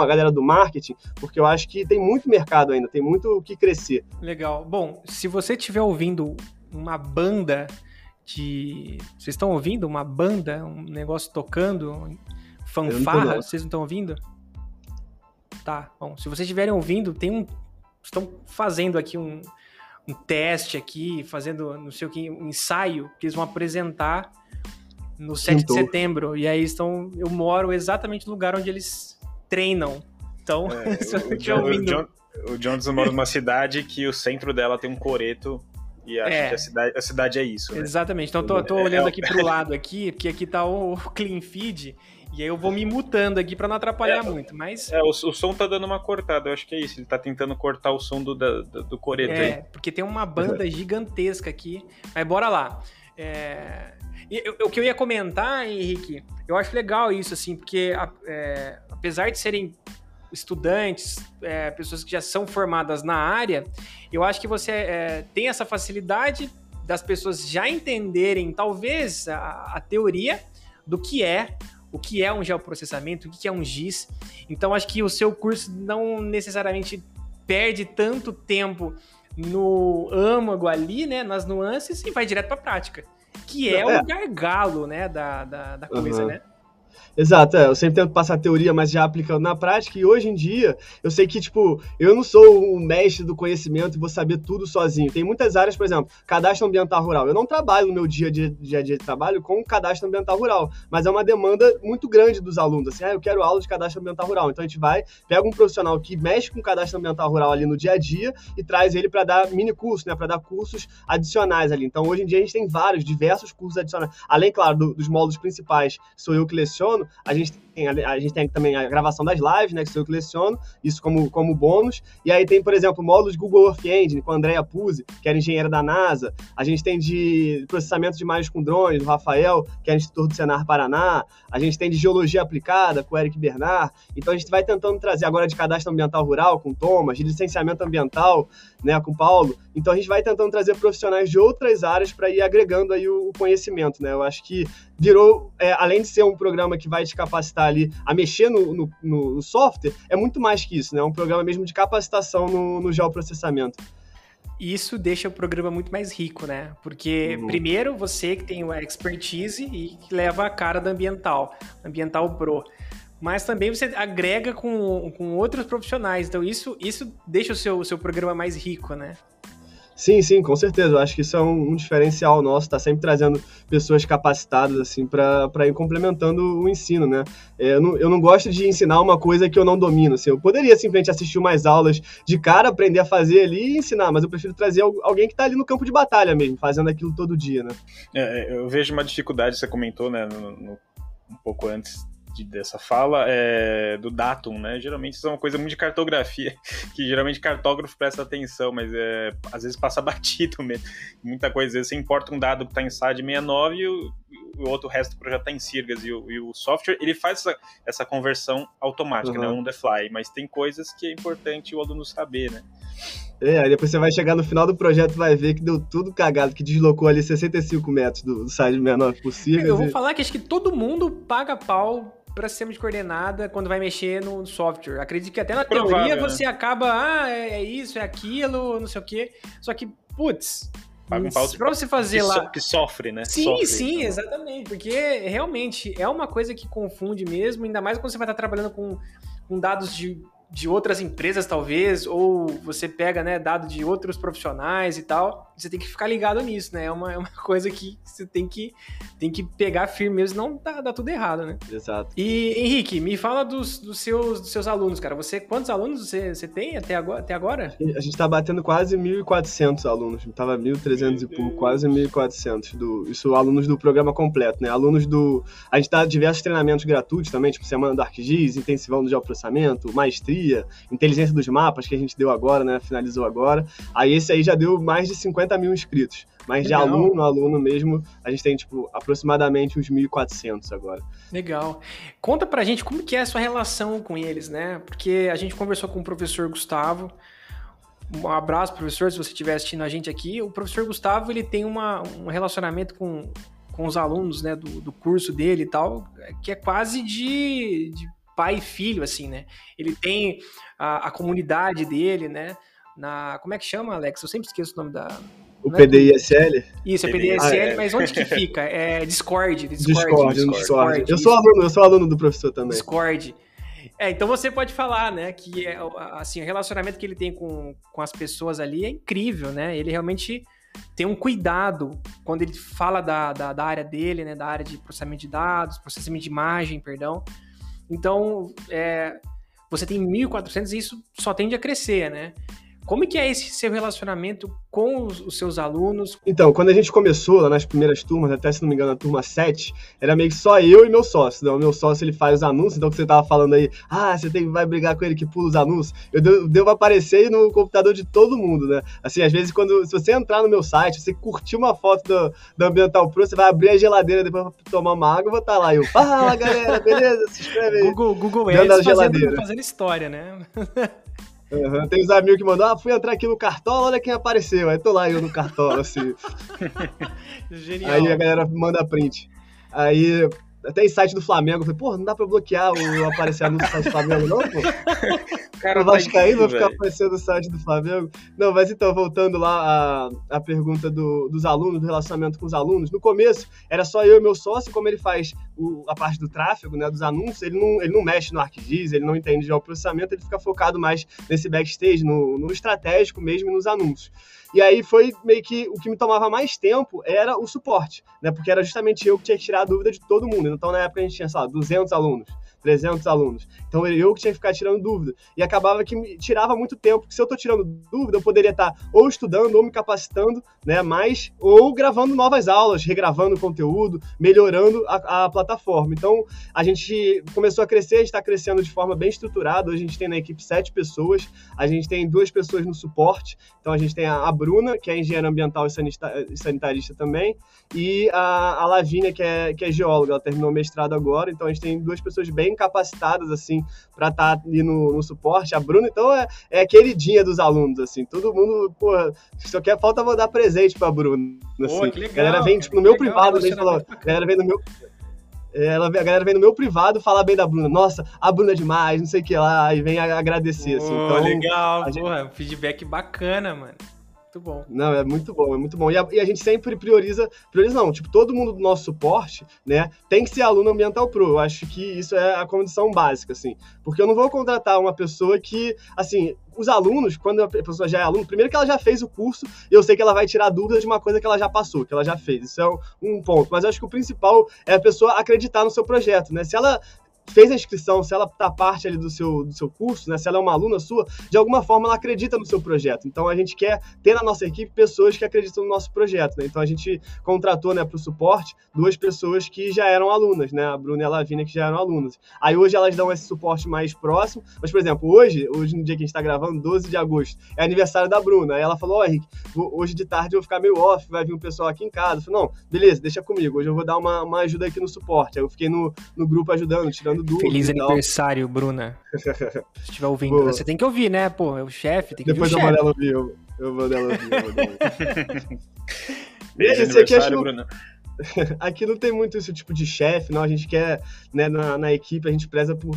a galera do marketing, porque eu acho que tem muito mercado ainda, tem muito o que crescer. Legal. Bom, se você estiver ouvindo uma banda de. Vocês estão ouvindo uma banda, um negócio tocando, fanfarra? Não vocês não estão ouvindo? Tá, bom. Se vocês estiverem ouvindo, tem um. Estão fazendo aqui um, um teste aqui, fazendo não sei o que, um ensaio que eles vão apresentar no 7 de setembro. E aí estão. Eu moro exatamente no lugar onde eles treinam. Então, é, o, John, o, John, o Johnson mora numa cidade que o centro dela tem um coreto e acho é. que a cidade, a cidade é isso. Né? Exatamente. Então, tô, tô é, olhando é aqui pro lado aqui, porque aqui tá o clean feed. E aí eu vou me mutando aqui para não atrapalhar é, muito, mas... É, o, o, som tá dando uma cortada, eu acho que é isso. Ele tá tentando cortar o som do, do, do coreto é, aí. porque tem uma banda gigantesca aqui. Mas bora lá. É... E, o que eu ia comentar, Henrique, eu acho legal isso, assim, porque é, apesar de serem estudantes, é, pessoas que já são formadas na área, eu acho que você é, tem essa facilidade das pessoas já entenderem, talvez, a, a, teoria do que é, o que é um geoprocessamento, o que é um GIS. Então, acho que o seu curso não necessariamente perde tanto tempo no âmago ali, né, nas nuances, e vai direto para a prática, que é, é, o gargalo, né, da, da, da coisa, uhum. né? Exato, é, eu sempre tento passar teoria, mas já aplicando na prática, e hoje em dia, eu sei que, tipo, eu não sou o mestre do conhecimento e vou saber tudo sozinho. Tem muitas áreas, por exemplo, cadastro ambiental rural. Eu não trabalho no meu dia a dia, dia, dia de trabalho com cadastro ambiental rural, mas é uma demanda muito grande dos alunos, assim, ah, eu quero aula de cadastro ambiental rural. Então a gente vai, pega um profissional que mexe com cadastro ambiental rural ali no dia a dia e traz ele para dar mini curso, né, para dar cursos adicionais ali. Então hoje em dia a gente tem vários, diversos cursos adicionais. Além, claro, do, dos módulos principais, sou eu que leciono, a gente tem, a, gente tem também a gravação das lives, né, que eu que leciono, isso como, como bônus. E aí tem, por exemplo, módulos Google Earth Engine com a Andrea Puzzi, que era engenheira da NASA. A gente tem de processamento de imagens com drones, do Rafael, que é instrutor do Senar Paraná. A gente tem de geologia aplicada com o Eric Bernard. Então a gente vai tentando trazer agora de cadastro ambiental rural com o Thomas, de licenciamento ambiental, né, com o Paulo. Então a gente vai tentando trazer profissionais de outras áreas para ir agregando aí o, conhecimento, né? Eu acho que virou, é, além de ser um programa que vai te capacitar ali a mexer no, no, no, software, é muito mais que isso, né? É um programa mesmo de capacitação no, no geoprocessamento. Isso deixa o programa muito mais rico, né? Porque, uhum. primeiro, você que tem a expertise e que leva a cara da ambiental, ambiental pro. Mas também você agrega com, com outros profissionais. Então, isso, isso deixa o seu, o seu programa mais rico, né? Sim, sim, com certeza. Eu acho que isso é um, um diferencial nosso, tá sempre trazendo pessoas capacitadas, assim, para ir complementando o ensino, né? É, eu, não, eu não gosto de ensinar uma coisa que eu não domino, assim. Eu poderia simplesmente assistir umas aulas de cara, aprender a fazer ali e ensinar, mas eu prefiro trazer alguém que está ali no campo de batalha mesmo, fazendo aquilo todo dia, né? É, eu vejo uma dificuldade, você comentou, né, no, no, um pouco antes de, dessa fala é, do datum, né? Geralmente isso é uma coisa muito de cartografia, que geralmente cartógrafo presta atenção, mas é, às vezes passa batido mesmo. Muita coisa, às vezes você importa um dado que está em SAD 69 e o, o outro resto do projeto está em Sirgas e o, e o, software ele faz essa, essa conversão automática, uhum. né? On the fly, mas tem coisas que é importante o aluno saber, né? É, aí depois você vai chegar no final do projeto e vai ver que deu tudo cagado, que deslocou ali 65 metros do, do site 69 possível. Eu vou e... falar que acho que todo mundo paga pau para sistema de coordenada quando vai mexer no software. Acredito que até na Provável, teoria né? você acaba, ah, é, é isso, é aquilo, não sei o quê. Só que, putz, Paga um pau pra você fazer que lá. So, que sofre, né? Sim, sofre, sim, então. exatamente. Porque realmente é uma coisa que confunde mesmo, ainda mais quando você vai estar trabalhando com, com dados de, de outras empresas, talvez, ou você pega né, dados de outros profissionais e tal. Você tem que ficar ligado nisso, né? É uma, é uma coisa que você tem que, tem que pegar firme mesmo, senão dá, dá tudo errado, né? Exato. E, Henrique, me fala dos, dos, seus, dos seus alunos, cara. Você, quantos alunos você, você tem até agora? Até agora? A gente tá batendo quase 1.400 alunos. Tava 1.300 e pouco, quase 1.400. Do, isso alunos do programa completo, né? Alunos do... A gente dá diversos treinamentos gratuitos também, tipo Semana do ArcGIS, Intensivão do Geoprocessamento, Maestria, Inteligência dos Mapas, que a gente deu agora, né? Finalizou agora. Aí esse aí já deu mais de 50 mil inscritos. Mas Legal. de aluno a aluno mesmo, a gente tem, tipo, aproximadamente uns 1.400 agora. Legal. Conta pra gente como que é a sua relação com eles, né? Porque a gente conversou com o professor Gustavo. Um abraço, professor, se você estiver assistindo a gente aqui. O professor Gustavo, ele tem uma, um relacionamento com, com os alunos, né, do, do curso dele e tal, que é quase de, de pai e filho, assim, né? Ele tem a, a comunidade dele, né? Na, como é que chama, Alex? Eu sempre esqueço o nome da, o é PDISL? Isso, é PDISL, ah, é. mas onde que fica? É Discord. Discord, Discord. Discord. Discord. Eu sou aluno, eu sou aluno do professor também. Discord. É, então você pode falar, né, que é, assim, o relacionamento que ele tem com, com as pessoas ali é incrível, né? Ele realmente tem um cuidado quando ele fala da, da, da área dele, né, da área de processamento de dados, processamento de imagem, perdão. Então, é, você tem 1.400 e isso só tende a crescer, né? Como que é esse seu relacionamento com os, os, seus alunos? Então, quando a gente começou lá nas primeiras turmas, até se não me engano, a turma 7, era meio que só eu e meu sócio. Então, o meu sócio ele faz os anúncios, então que você tava falando aí, ah, você tem, vai brigar com ele que pula os anúncios. Eu devo, devo aparecer no computador de todo mundo, né? Assim, às vezes, quando se você entrar no meu site, você curtir uma foto do, do Ambiental Pro, você vai abrir a geladeira depois pra tomar uma água, eu vou estar tá lá. Eu, fala galera, beleza? Se inscreve aí. Google, Google Ads fazendo, fazendo história, né? Uhum. Tem os amigos que mandam, ah, fui entrar aqui no Cartola, olha quem apareceu. Aí tô lá eu no Cartola, assim. Genial. Aí a galera manda print. Aí até em site do Flamengo, eu falei, pô, não dá pra bloquear o aparecer anúncio no site do Flamengo, não, pô? Cara, o Vascaíno vai ficar aparecendo no site do Flamengo. Não, mas então, voltando lá à, à pergunta do, dos alunos, do relacionamento com os alunos, no começo era só eu e meu sócio, como ele faz o, a parte do tráfego, né, dos anúncios, ele não, ele não mexe no ArcGIS, ele não entende de processamento, ele fica focado mais nesse backstage, no, no estratégico mesmo e nos anúncios. E aí foi meio que o que me tomava mais tempo era o suporte, né? Porque era justamente eu que tinha que tirar a dúvida de todo mundo. Então, na época, a gente tinha, sei lá, 200 alunos. 300 alunos. Então eu que tinha que ficar tirando dúvida. E acabava que me tirava muito tempo, porque se eu estou tirando dúvida, eu poderia estar ou estudando, ou me capacitando, né, mais, ou gravando novas aulas, regravando conteúdo, melhorando a, a plataforma. Então a gente começou a crescer, a está crescendo de forma bem estruturada. Hoje a gente tem na equipe sete pessoas, a gente tem duas pessoas no suporte. Então a gente tem a, a Bruna, que é engenheira ambiental e sanitarista também, e a, a Lavínia, que é, que é geóloga, ela terminou o mestrado agora. Então a gente tem duas pessoas bem bem capacitadas, assim, para estar tá ali no, no, suporte. A Bruna, então, é, é queridinha dos alunos, assim. Todo mundo, pô, só quer falta mandar presente pra Bruna. Assim. Pô, que legal, a galera vem, tipo, no meu legal, privado mesmo, falou, a galera vem no meu... Ela, a galera vem no meu privado falar bem da Bruna. Nossa, a Bruna é demais, não sei o que lá, e vem agradecer, assim. Então, legal, gente... porra, feedback bacana, mano. Muito bom. Não, é muito bom, é muito bom. E a, e a, gente sempre prioriza, prioriza não, tipo, todo mundo do nosso suporte, né, tem que ser aluno ambiental pro. Eu acho que isso é a condição básica, assim. Porque eu não vou contratar uma pessoa que, assim, os alunos, quando a pessoa já é aluno, primeiro que ela já fez o curso, eu sei que ela vai tirar dúvidas de uma coisa que ela já passou, que ela já fez. Isso é um ponto. Mas eu acho que o principal é a pessoa acreditar no seu projeto, né? Se ela fez a inscrição, se ela está parte ali do seu, do seu curso, né, se ela é uma aluna sua, de alguma forma ela acredita no seu projeto. Então a gente quer ter na nossa equipe pessoas que acreditam no nosso projeto. Né? Então a gente contratou né, para o suporte duas pessoas que já eram alunas, né? a Bruna e a Lavínia, que já eram alunas. Aí hoje elas dão esse suporte mais próximo, mas por exemplo, hoje, hoje no dia que a gente está gravando, 12 de agosto, é aniversário da Bruna. Aí ela falou: Ó, oh, Henrique, hoje de tarde eu vou ficar meio off, vai vir um pessoal aqui em casa. Eu falei: Não, beleza, deixa comigo, hoje eu vou dar uma, uma ajuda aqui no suporte. Aí eu fiquei no, no grupo ajudando, tirando dúvidas. Feliz aniversário, Bruna. Se estiver ouvindo, Pô. você tem que ouvir, né? Pô, é o chefe, tem que Depois ouvir. Depois eu vou dela ouvir, eu, eu vou dela ouvir. Eu vou dela ouvir. Esse aqui acho... Bruna. aqui não tem muito esse tipo de chefe, não. A gente quer, né, na, na, equipe, a gente preza por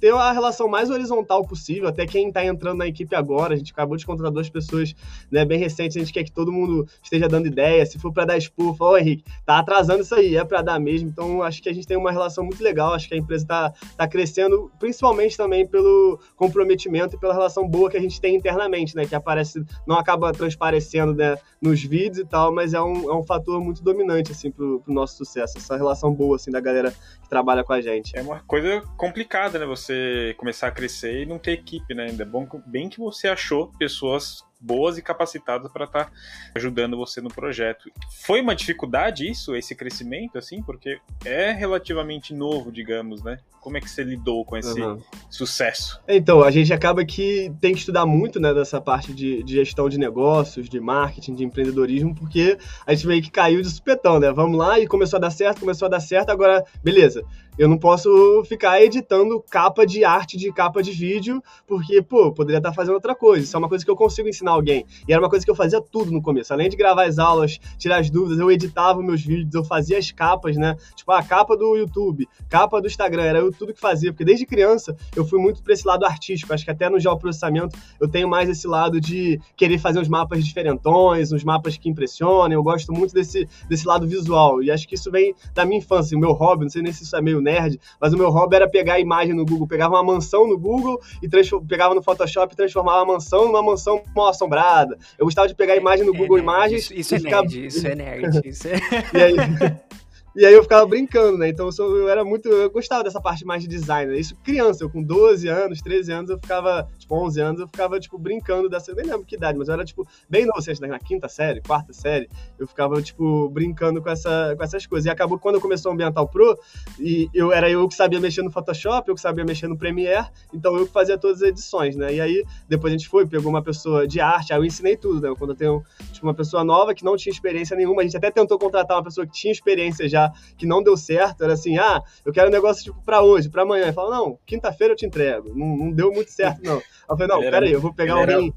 ter a relação mais horizontal possível. Até quem está entrando na equipe agora, a gente acabou de contratar duas pessoas, né, bem recentes. A gente quer que todo mundo esteja dando ideia. Se for para dar expor, fala, ô Henrique, tá atrasando isso aí, é para dar mesmo. Então, acho que a gente tem uma relação muito legal. Acho que a empresa está tá crescendo, principalmente também pelo comprometimento e pela relação boa que a gente tem internamente, né, que aparece, não acaba transparecendo né, nos vídeos e tal, mas é um, é um fator muito dominante, assim, pro pro, pro nosso sucesso, essa relação boa, assim, da galera que trabalha com a gente. É uma coisa complicada, né? Você começar a crescer e não ter equipe, né? Ainda é bom, bem que você achou pessoas boas e capacitadas para estar tá ajudando você no projeto. Foi uma dificuldade isso, esse crescimento, assim, porque é relativamente novo, digamos, né? Como é que você lidou com esse uhum. sucesso? Então, a gente acaba que tem que estudar muito, né, dessa parte de, de, gestão de negócios, de marketing, de empreendedorismo, porque a gente meio que caiu de supetão, né? Vamos lá e começou a dar certo, começou a dar certo, agora, beleza. Eu não posso ficar editando capa de arte, de capa de vídeo, porque, pô, poderia estar fazendo outra coisa. Isso é uma coisa que eu consigo ensinar alguém. E era uma coisa que eu fazia tudo no começo. Além de gravar as aulas, tirar as dúvidas, eu editava meus vídeos, eu fazia as capas, né? Tipo, a capa do YouTube, capa do Instagram, era eu tudo que fazia. Porque desde criança eu fui muito para esse lado artístico. Acho que até no geoprocessamento eu tenho mais esse lado de querer fazer uns mapas diferentões, uns mapas que impressionem. Eu gosto muito desse, desse lado visual. E acho que isso vem da minha infância. O meu hobby, não sei nem se isso é meio nerd, mas o meu hobby era pegar a imagem no Google, pegava uma mansão no Google e pegava no Photoshop e transformava a mansão numa mansão assombrada. Eu gostava de pegar a imagem no é, Google Imagens. Isso, isso é ficava... nerd, isso é nerd. Isso é... e aí, E aí eu ficava brincando, né? Então eu, sou, eu, era muito. Eu gostava dessa parte mais de design. Né? Isso criança, eu com 12 anos, 13 anos, eu ficava, tipo, 11 anos, eu ficava, tipo, brincando dessa. Eu nem lembro que idade, mas eu era, tipo, bem novo, assim, na quinta série, quarta série, eu ficava, tipo, brincando com, essa, com essas coisas. E acabou quando eu começou o Ambiental Pro, e eu era eu que sabia mexer no Photoshop, eu que sabia mexer no Premiere, então eu que fazia todas as edições, né? E aí depois a gente foi, pegou uma pessoa de arte, aí eu ensinei tudo, né? Quando eu tenho, tipo, uma pessoa nova que não tinha experiência nenhuma, a gente até tentou contratar uma pessoa que tinha experiência já, que não deu certo, era assim, ah, eu quero um negócio tipo pra hoje, pra amanhã. Ele falou, não, quinta-feira eu te entrego. Não, não, deu muito certo, não. Eu falei, não, peraí, eu vou pegar alguém.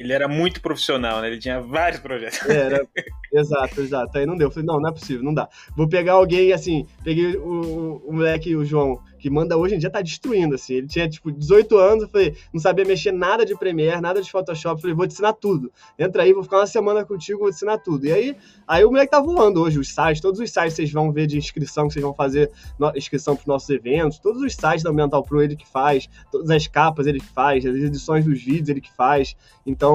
Ele era muito profissional, né? Ele tinha vários projetos. É, era, exato, exato. Aí não deu. Eu falei, não, não é possível, não dá. Vou pegar alguém, assim, peguei o, o moleque, o João, que manda hoje em dia tá destruindo, assim. Ele tinha, tipo, 18 anos, eu falei, não sabia mexer nada de Premiere, nada de Photoshop. Eu falei, vou te ensinar tudo. Entra aí, vou ficar uma semana contigo, vou te ensinar tudo. E aí, aí o moleque tá voando hoje, os sites, todos os sites vocês vão ver de inscrição, que vocês vão fazer no, inscrição pros nossos eventos, todos os sites da Mental Pro ele que faz, todas as capas ele que faz, as edições dos vídeos ele que faz. Então,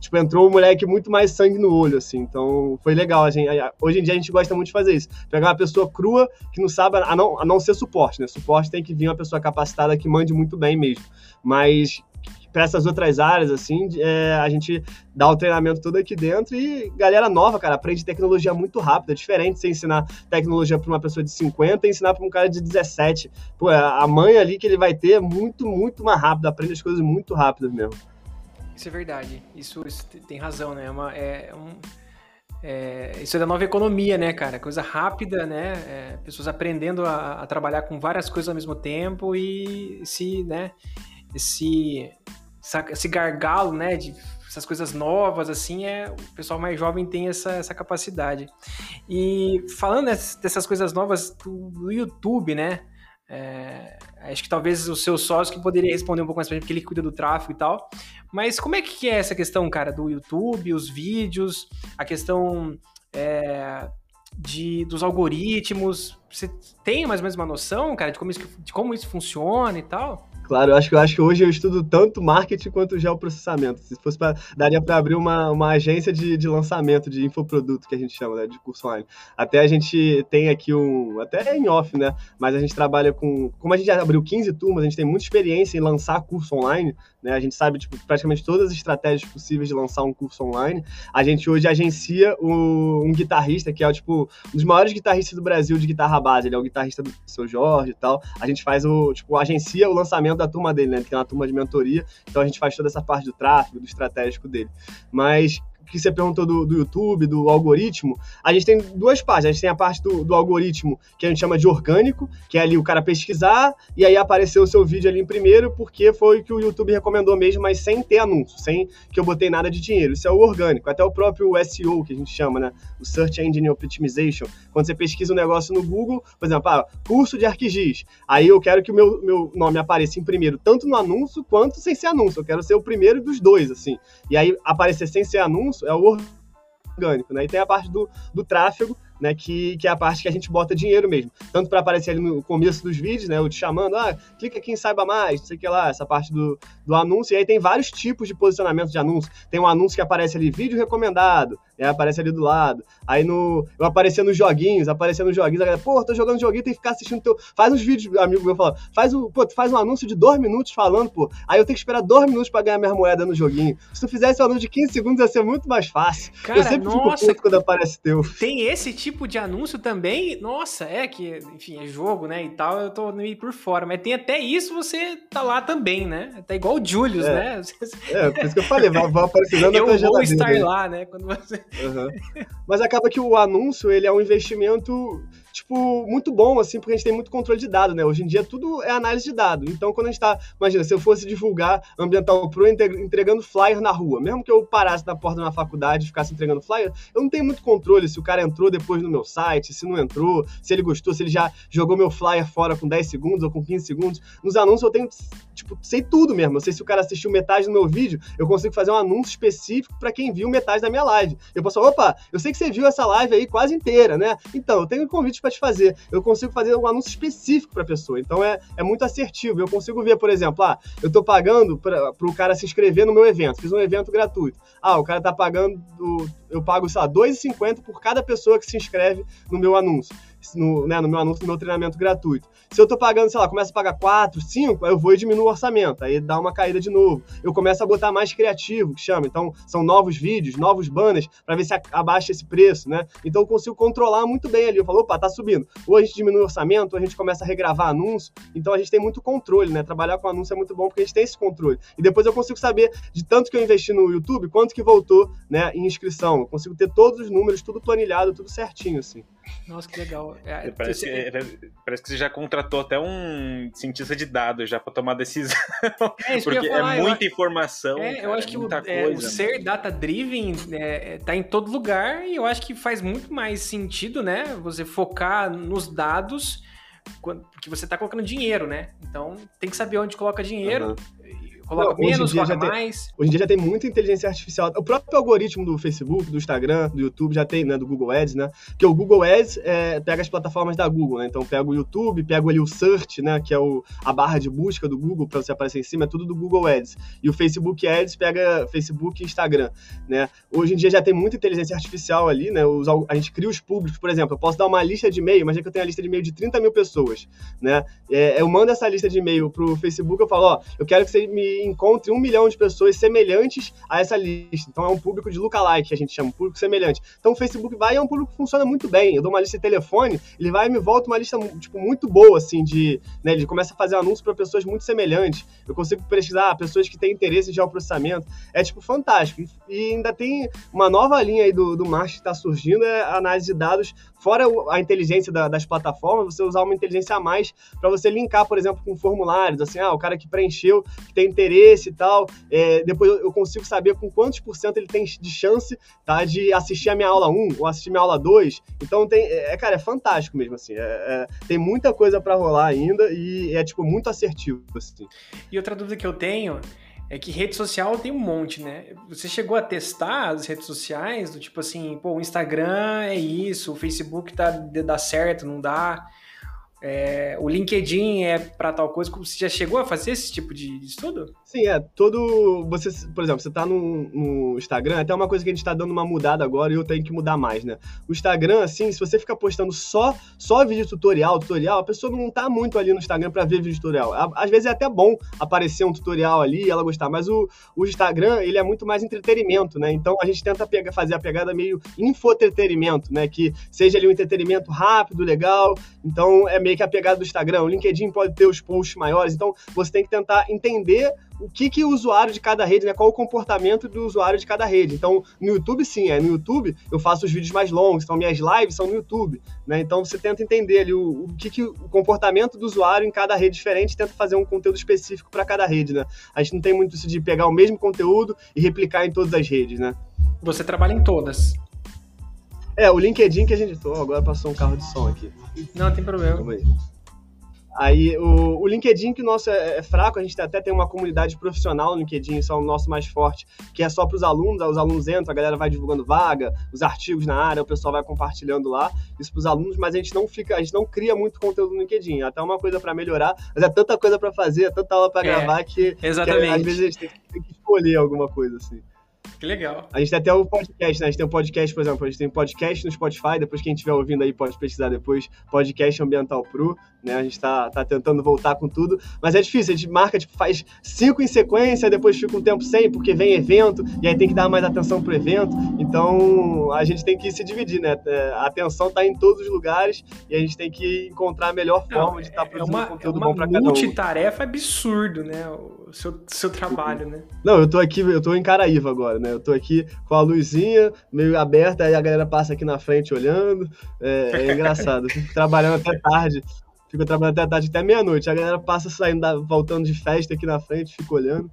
tipo, entrou um moleque muito mais sangue no olho, assim. Então, foi legal. A gente, hoje em dia a gente gosta muito de fazer isso. Pegar uma pessoa crua que não sabe, a não, a não ser suporte, né? Suporte tem que vir uma pessoa capacitada que mande muito bem mesmo. Mas para essas outras áreas, assim, é, a gente dá o treinamento todo aqui dentro e galera nova, cara, aprende tecnologia muito rápido. É diferente você ensinar tecnologia para uma pessoa de 50 e ensinar para um cara de 17. Pô, a mãe ali que ele vai ter é muito, muito mais rápido, aprende as coisas muito rápido mesmo. Isso é verdade. Isso, isso tem razão, né? É, uma, é um é, isso é da nova economia, né, cara? Coisa rápida, né? É, pessoas aprendendo a, a, trabalhar com várias coisas ao mesmo tempo e se, né? Esse, esse gargalo, né? De essas coisas novas, assim, é o pessoal mais jovem tem essa, essa capacidade. E falando dessas coisas novas do, do YouTube, né? É, acho que talvez o seu sócio que poderia responder um pouco mais pra gente, porque ele cuida do tráfego e tal. Mas como é que é essa questão, cara, do YouTube, os vídeos, a questão é, de, dos algoritmos? Você tem mais ou menos uma noção, cara, de como isso, de como isso funciona e tal? Claro, eu acho que, eu acho que hoje eu estudo tanto marketing quanto geoprocessamento. Se fosse para daria para abrir uma, uma agência de, de lançamento de infoproduto, que a gente chama, né, de curso online. Até a gente tem aqui um, até em off, né, mas a gente trabalha com, como a gente já abriu 15 turmas, a gente tem muita experiência em lançar curso online, né, a gente sabe tipo, praticamente todas as estratégias possíveis de lançar um curso online. A gente hoje agencia o, um guitarrista, que é tipo, um dos maiores guitarristas do Brasil de guitarra base, ele é o guitarrista do seu Jorge e tal. A gente faz o, tipo, agencia o lançamento da turma dele, né? Ele tem uma turma de mentoria, então a gente faz toda essa parte do tráfego, do estratégico dele. Mas que você perguntou do, do, YouTube, do algoritmo, a gente tem duas partes. A gente tem a parte do, do, algoritmo que a gente chama de orgânico, que é ali o cara pesquisar e aí apareceu o seu vídeo ali em primeiro, porque foi o que o YouTube recomendou mesmo, mas sem ter anúncio, sem que eu botei nada de dinheiro. Isso é o orgânico. Até o próprio SEO, que a gente chama, né? O Search Engine Optimization. Quando você pesquisa um negócio no Google, por exemplo, ah, curso de ArcGIS. Aí eu quero que o meu, meu nome apareça em primeiro, tanto no anúncio quanto sem ser anúncio. Eu quero ser o primeiro dos dois, assim. E aí aparecer sem ser anúncio é o orgânico, né? E tem a parte do, do tráfego, né, que, que é a parte que a gente bota dinheiro mesmo. Tanto para aparecer ali no começo dos vídeos, né, eu te chamando, ah, clica aqui em saiba mais, não sei o que lá, essa parte do, do anúncio. E aí tem vários tipos de posicionamento de anúncio. Tem um anúncio que aparece ali, vídeo recomendado, né, aparece ali do lado. Aí no, eu aparecer nos joguinhos, aparecendo nos joguinhos, a galera, pô, tô jogando joguinho, tem que ficar assistindo teu. Faz uns vídeos, amigo meu fala, faz, o, pô, faz um anúncio de dois minutos falando, pô. Aí eu tenho que esperar dois minutos para ganhar minha moeda no joguinho. Se tu fizesse um anúncio de 15 segundos, ia ser muito mais fácil. Cara, eu sempre nossa, fico puto quando aparece teu. Tem esse tipo de anúncio também nossa, é que, enfim, é jogo, né, e tal, eu tô meio por fora, mas tem até isso, você tá lá também, né? Tá igual o Julius, é. né? É, por isso que eu falei, vai, vai aparecendo Eu vou estar lá, né, quando você... Uhum. Mas acaba que o anúncio, ele é um investimento tipo, muito bom, assim, porque a gente tem muito controle de dado, né? Hoje em dia tudo é análise de dado. Então, quando a gente tá. Imagina, se eu fosse divulgar Ambiental Pro entregando flyer na rua, mesmo que eu parasse na porta da faculdade e ficasse entregando flyer, eu não tenho muito controle se o cara entrou depois no meu site, se não entrou, se ele gostou, se ele já jogou meu flyer fora com 10 segundos ou com 15 segundos. Nos anúncios eu tenho, tipo, sei tudo mesmo. Eu sei se o cara assistiu metade do meu vídeo, eu consigo fazer um anúncio específico para quem viu metade da minha live. Eu posso falar, opa, eu sei que você viu essa live aí quase inteira, né? Então, eu tenho um convite para te fazer. Eu consigo fazer um anúncio específico para a pessoa. Então é, é muito assertivo. Eu consigo ver, por exemplo, ah, eu estou pagando para o cara se inscrever no meu evento. Fiz um evento gratuito. Ah, o cara está pagando, eu pago, sei lá, R$2,50 por cada pessoa que se inscreve no meu anúncio no, né, no meu anúncio, no meu treinamento gratuito. Se eu tô pagando, sei lá, começo a pagar 4, 5, aí eu vou e diminuo o orçamento, aí dá uma caída de novo. Eu começo a botar mais criativo, que chama. Então, são novos vídeos, novos banners, para ver se abaixa esse preço, né? Então, eu consigo controlar muito bem ali. Eu falo, opa, tá subindo. Ou a gente diminui o orçamento, ou a gente começa a regravar anúncio. Então, a gente tem muito controle, né? Trabalhar com anúncio é muito bom porque a gente tem esse controle. E depois eu consigo saber de tanto que eu investi no YouTube, quanto que voltou, né, em inscrição. Eu consigo ter todos os números, tudo planilhado, tudo certinho, assim. Nossa, que legal. É, parece, que, é, parece que você já contratou até um cientista de dados já para tomar decisão. É, porque falar, é muita eu, informação. É, cara, eu acho que o, é, o, ser data-driven é, tá em todo lugar e eu acho que faz muito mais sentido, né? Você focar nos dados porque você está colocando dinheiro, né? Então tem que saber onde coloca dinheiro. Uhum. Coloca não, menos, coloca mais. Tem, hoje em dia já tem muita inteligência artificial. O próprio algoritmo do Facebook, do Instagram, do YouTube já tem, né? Do Google Ads, né? Porque o Google Ads é, pega as plataformas da Google, né? Então pega o YouTube, pega ali o Search, né? Que é o, a barra de busca do Google para você aparecer em cima, é tudo do Google Ads. E o Facebook Ads pega Facebook e Instagram, né? Hoje em dia já tem muita inteligência artificial ali, né? Os, a gente cria os públicos, por exemplo, eu posso dar uma lista de e-mail, imagina que eu tenho a lista de e-mail de 30 mil pessoas, né? É, eu mando essa lista de e-mail pro Facebook, eu falo, ó, eu quero que você me encontre um milhão de pessoas semelhantes a essa lista. Então é um público de lookalike, que a gente chama, público semelhante. Então o Facebook vai e é um público que funciona muito bem. Eu dou uma lista de telefone, ele vai e me volta uma lista tipo, muito boa, assim, de. Né, ele começa a fazer anúncio para pessoas muito semelhantes. Eu consigo pesquisar pessoas que têm interesse em geoprocessamento. É, tipo, fantástico. E ainda tem uma nova linha aí do, do marketing que está surgindo, é a análise de dados fora a inteligência da, das plataformas, você usar uma inteligência a mais para você linkar, por exemplo, com formulários, assim, ah, o cara que preencheu, que tem interesse e tal, é, depois eu consigo saber com quantos por cento ele tem de chance, tá, de assistir a minha aula 1 ou assistir minha aula 2, então tem, é, é, cara, é fantástico mesmo, assim, é, é, tem muita coisa para rolar ainda e é, tipo, muito assertivo, assim. E outra dúvida que eu tenho é que rede social tem um monte, né? Você chegou a testar as redes sociais, do tipo assim, pô, o Instagram é isso, o Facebook tá, dá certo, não dá. É, o LinkedIn é para tal coisa. Você já chegou a fazer esse tipo de estudo? Sim, é. Todo. Você, por exemplo, você tá no, no Instagram, até uma coisa que a gente tá dando uma mudada agora e eu tenho que mudar mais, né? O Instagram, assim, se você ficar postando só, só vídeo tutorial, tutorial, a pessoa não tá muito ali no Instagram para ver vídeo tutorial. Às vezes é até bom aparecer um tutorial ali e ela gostar, mas o, o Instagram, ele é muito mais entretenimento, né? Então a gente tenta pegar, fazer a pegada meio infotretenimento, né? Que seja ali um entretenimento rápido, legal. Então é meio que a pegada do Instagram. O LinkedIn pode ter os posts maiores, então você tem que tentar entender o que, que o usuário de cada rede, né? Qual o comportamento do usuário de cada rede. Então, no YouTube, sim, é no YouTube eu faço os vídeos mais longos, então minhas lives são no YouTube, né? Então você tenta entender ali o, o que, que o comportamento do usuário em cada rede diferente, tenta fazer um conteúdo específico para cada rede, né? A gente não tem muito isso de pegar o mesmo conteúdo e replicar em todas as redes, né? Você trabalha em todas. É, o LinkedIn que a gente. Oh, agora passou um carro de som aqui. Não, tem problema. Calma aí. Aí o, o LinkedIn, que o nosso é, é, fraco, a gente até tem uma comunidade profissional no LinkedIn, isso é o nosso mais forte, que é só para os alunos, os alunos entram, a galera vai divulgando vaga, os artigos na área, o pessoal vai compartilhando lá, isso para os alunos, mas a gente não fica, a gente não cria muito conteúdo no LinkedIn, é até uma coisa para melhorar, mas é tanta coisa para fazer, é tanta aula para é, gravar que, que às vezes a gente tem que escolher alguma coisa assim. Que legal. A gente tem até o podcast, né? A gente tem um podcast, por exemplo, a gente tem podcast no Spotify, depois quem estiver ouvindo aí pode pesquisar depois, podcast Ambiental Pro, né? A gente tá, tá tentando voltar com tudo, mas é difícil, a gente marca, tipo, faz cinco em sequência, depois fica um tempo sem, porque vem evento, e aí tem que dar mais atenção pro evento, então a gente tem que se dividir, né? É, a atenção tá em todos os lugares, e a gente tem que encontrar a melhor forma Não, de estar tá produzindo é uma, conteúdo é uma bom pra cada um. multitarefa absurdo, né? Seu, seu trabalho, né? Não, eu tô aqui, eu tô em Caraíva agora, né? Eu tô aqui com a luzinha meio aberta, aí a galera passa aqui na frente olhando. É, é engraçado. Fico trabalhando até tarde. Fico trabalhando até tarde, até meia-noite. A galera passa saindo, voltando de festa aqui na frente, fica olhando.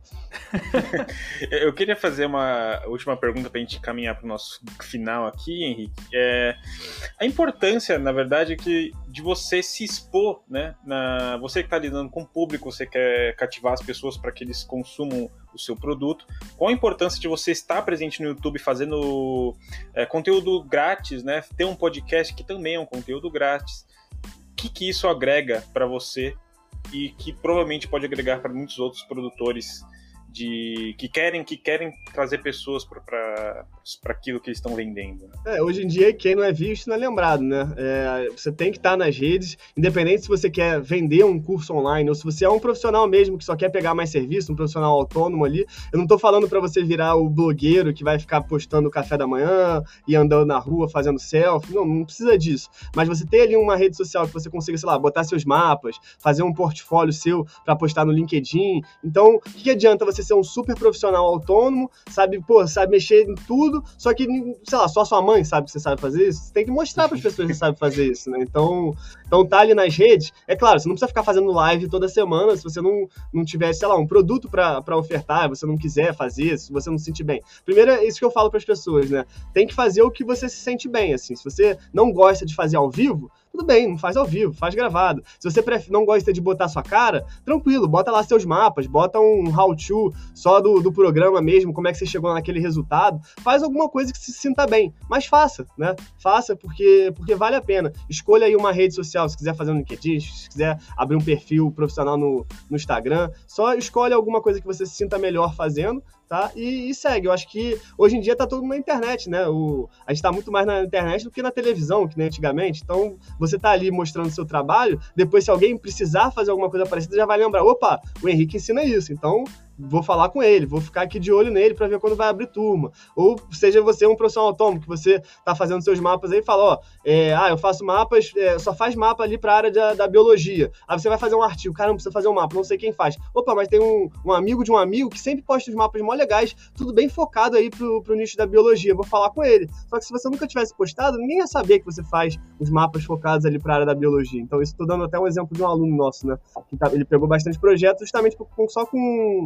Eu queria fazer uma última pergunta para a gente caminhar para o nosso final aqui, Henrique. É, a importância, na verdade, que de você se expor, né? Na, você que está lidando com o público, você quer cativar as pessoas para que eles consumam o seu produto. Qual a importância de você estar presente no YouTube fazendo é, conteúdo grátis, né? Ter um podcast que também é um conteúdo grátis que, que isso agrega para você e que provavelmente pode agregar para muitos outros produtores de que querem que querem trazer pessoas para aquilo que eles estão vendendo. Né? É, hoje em dia, quem não é visto não é lembrado, né? É, você tem que estar nas redes, independente se você quer vender um curso online ou se você é um profissional mesmo que só quer pegar mais serviço, um profissional autônomo ali. Eu não estou falando para você virar o blogueiro que vai ficar postando o café da manhã e andando na rua fazendo selfie. Não, não precisa disso. Mas você ter ali uma rede social que você consiga, sei lá, botar seus mapas, fazer um portfólio seu para postar no LinkedIn. Então, o que adianta você ser um super profissional autônomo, sabe, pô, sabe mexer em tudo, só que, sei lá, só sua mãe sabe que você sabe fazer isso. Você tem que mostrar para as pessoas que você sabe fazer isso, né? Então, então tá ali nas redes. É claro, você não precisa ficar fazendo live toda semana se você não, não tiver, sei lá, um produto para ofertar, você não quiser fazer, se você não se sentir bem. Primeiro, é isso que eu falo para as pessoas, né? Tem que fazer o que você se sente bem, assim. Se você não gosta de fazer ao vivo, tudo bem, não faz ao vivo, faz gravado. Se você não gosta de botar sua cara, tranquilo, bota lá seus mapas, bota um how-to só do, do programa mesmo, como é que você chegou naquele resultado. Faz alguma coisa que se sinta bem, mas faça, né? Faça porque, porque vale a pena. Escolha aí uma rede social, se quiser fazer um LinkedIn, se quiser abrir um perfil profissional no, no Instagram, só escolhe alguma coisa que você se sinta melhor fazendo, tá? E, e, segue. Eu acho que hoje em dia tá todo na internet, né? O, a gente tá muito mais na internet do que na televisão, que nem antigamente. Então, você tá ali mostrando seu trabalho, depois se alguém precisar fazer alguma coisa parecida, já vai lembrar, opa, o Henrique ensina isso. Então, vou falar com ele, vou ficar aqui de olho nele para ver quando vai abrir turma. Ou seja você um profissional autônomo, que você está fazendo seus mapas aí e fala, ó, é, ah, eu faço mapas, é, só faz mapa ali para a área de, da biologia. Aí você vai fazer um artigo, cara, não precisa fazer um mapa, não sei quem faz. Opa, mas tem um, um amigo de um amigo que sempre posta os mapas mó legais, tudo bem focado aí pro, pro nicho da biologia, vou falar com ele. Só que se você nunca tivesse postado, ninguém ia saber que você faz os mapas focados ali para a área da biologia. Então isso estou dando até um exemplo de um aluno nosso, né? Tá, ele pegou bastante projetos justamente só com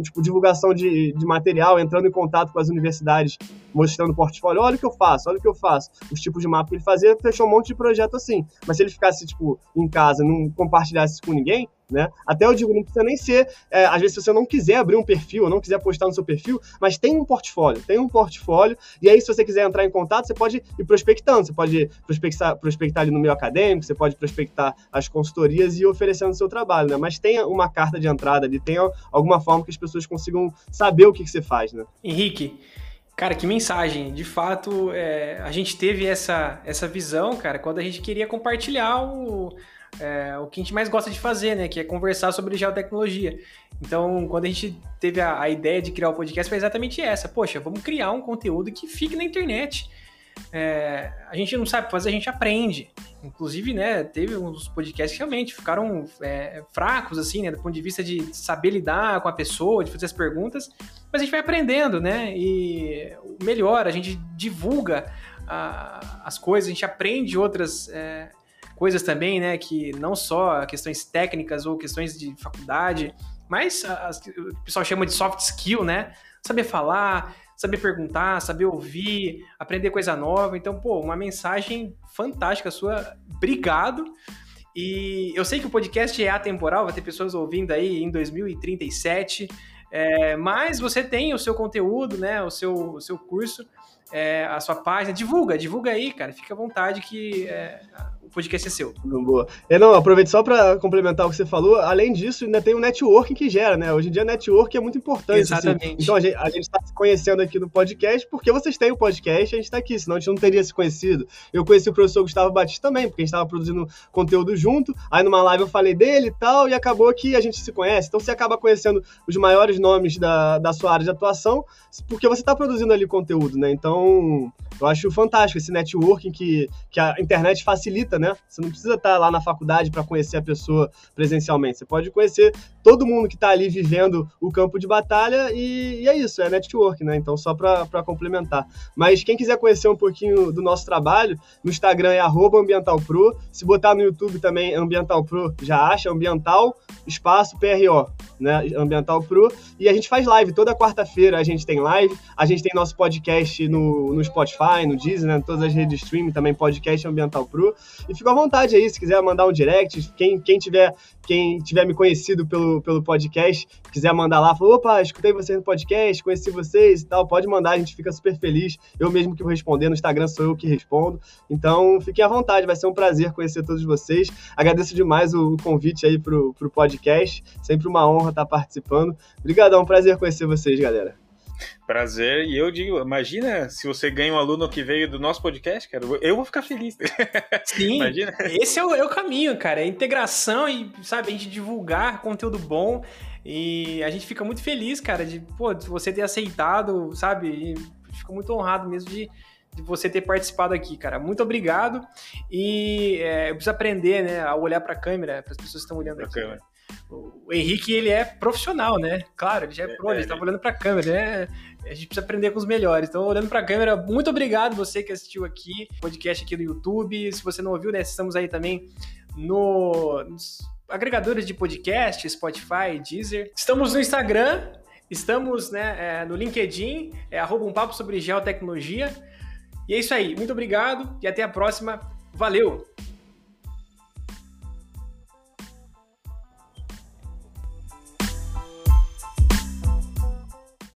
tipo, divulgação de, de material, entrando em contato com as universidades, mostrando o portfólio, olha o que eu faço, olha o que eu faço. Os tipos de mapa que ele fazia, fechou um monte de projeto assim. Mas se ele ficasse, tipo, em casa, não compartilhasse com ninguém, né? Até eu digo, não precisa nem ser, é, às vezes, se você não quiser abrir um perfil, não quiser postar no seu perfil, mas tem um portfólio, tem um portfólio, e aí, se você quiser entrar em contato, você pode ir prospectando, você pode prospectar, prospectar ali no meio acadêmico, você pode prospectar as consultorias e ir oferecendo o seu trabalho, né? Mas tenha uma carta de entrada ali, tenha alguma forma que as pessoas consigam saber o que, que você faz, né? Henrique, Cara, que mensagem! De fato, é, a gente teve essa, essa visão, cara, quando a gente queria compartilhar o, é, o que a gente mais gosta de fazer, né? Que é conversar sobre geotecnologia. Então, quando a gente teve a, a, ideia de criar o podcast, foi exatamente essa. Poxa, vamos criar um conteúdo que fique na internet. é, a gente não sabe fazer, a gente aprende. Inclusive, né, teve uns podcasts que realmente ficaram é, fracos, assim, né, do ponto de vista de saber lidar com a pessoa, de fazer as perguntas, mas a gente vai aprendendo, né, e melhor, a gente divulga a, as coisas, a gente aprende outras é, coisas também, né, que não só questões técnicas ou questões de faculdade, mas as, o pessoal chama de soft skill, né, saber falar, saber perguntar, saber ouvir, aprender coisa nova. Então, pô, uma mensagem fantástica sua. Obrigado. E eu sei que o podcast é atemporal, vai ter pessoas ouvindo aí em 2037. É, mas você tem o seu conteúdo, né? O seu, o seu curso, é, a sua página. Divulga, divulga aí, cara. Fica à vontade que é, podcast é seu. Boa. É, não, aproveito só para complementar o que você falou. Além disso, ainda tem o networking que gera, né? Hoje em dia, network é muito importante. Assim. Exatamente. Assim. Então, a gente está se conhecendo aqui no podcast porque vocês têm o um podcast e a gente está aqui, senão a gente não teria se conhecido. Eu conheci o professor Gustavo Batista também, porque a gente estava produzindo conteúdo junto. Aí, numa live, eu falei dele e tal, e acabou que a gente se conhece. Então, você acaba conhecendo os maiores nomes da, da sua área de atuação, porque você está produzindo ali conteúdo, né? Então, eu acho fantástico esse networking que, que a internet facilita, né? Você não precisa estar lá na faculdade para conhecer a pessoa presencialmente. Você pode conhecer todo mundo que está ali vivendo o campo de batalha e, e, é isso, é network, né? Então, só para complementar. Mas quem quiser conhecer um pouquinho do nosso trabalho, no Instagram é ambientalpro. Se botar no YouTube também, Ambiental Pro, já acha, Ambiental, espaço PRO, né? Ambiental Pro. E a gente faz live toda quarta-feira, a gente tem live, a gente tem nosso podcast no, no Spotify, no Disney, né? todas as redes de streaming, também podcast Ambiental Pro. E fica à vontade aí, se quiser mandar um direct, quem, quem tiver quem tiver me conhecido pelo, pelo podcast, quiser mandar lá, falou, opa, escutei vocês no podcast, conheci vocês e tal, pode mandar, a gente fica super feliz. Eu mesmo que vou responder, no Instagram sou eu que respondo. Então, fiquem à vontade, vai ser um prazer conhecer todos vocês. Agradeço demais o convite aí pro, pro podcast, sempre uma honra estar participando. Obrigadão, prazer conhecer vocês, galera. Prazer, e eu digo, imagina se você ganha um aluno que veio do nosso podcast, cara, eu vou ficar feliz. Sim, imagina. esse é o, é o caminho, cara, é integração e, sabe, a gente divulgar conteúdo bom e a gente fica muito feliz, cara, de, pô, de você ter aceitado, sabe, e fico muito honrado mesmo de, de você ter participado aqui, cara. Muito obrigado. E é, eu preciso aprender, né, a olhar para a câmera, para as pessoas que estão olhando pra aqui. Câmera o Henrique, ele é profissional, né? Claro, ele já é, é pro, ele está olhando para a câmera, né? A gente precisa aprender com os melhores. Então, olhando para a câmera, muito obrigado você que assistiu aqui, podcast aqui no YouTube. Se você não ouviu, né, estamos aí também no, nos agregadores de podcast, Spotify, Deezer. Estamos no Instagram, estamos né, é, no LinkedIn, é arroba um papo sobre geotecnologia. E é isso aí. Muito obrigado e até a próxima. Valeu!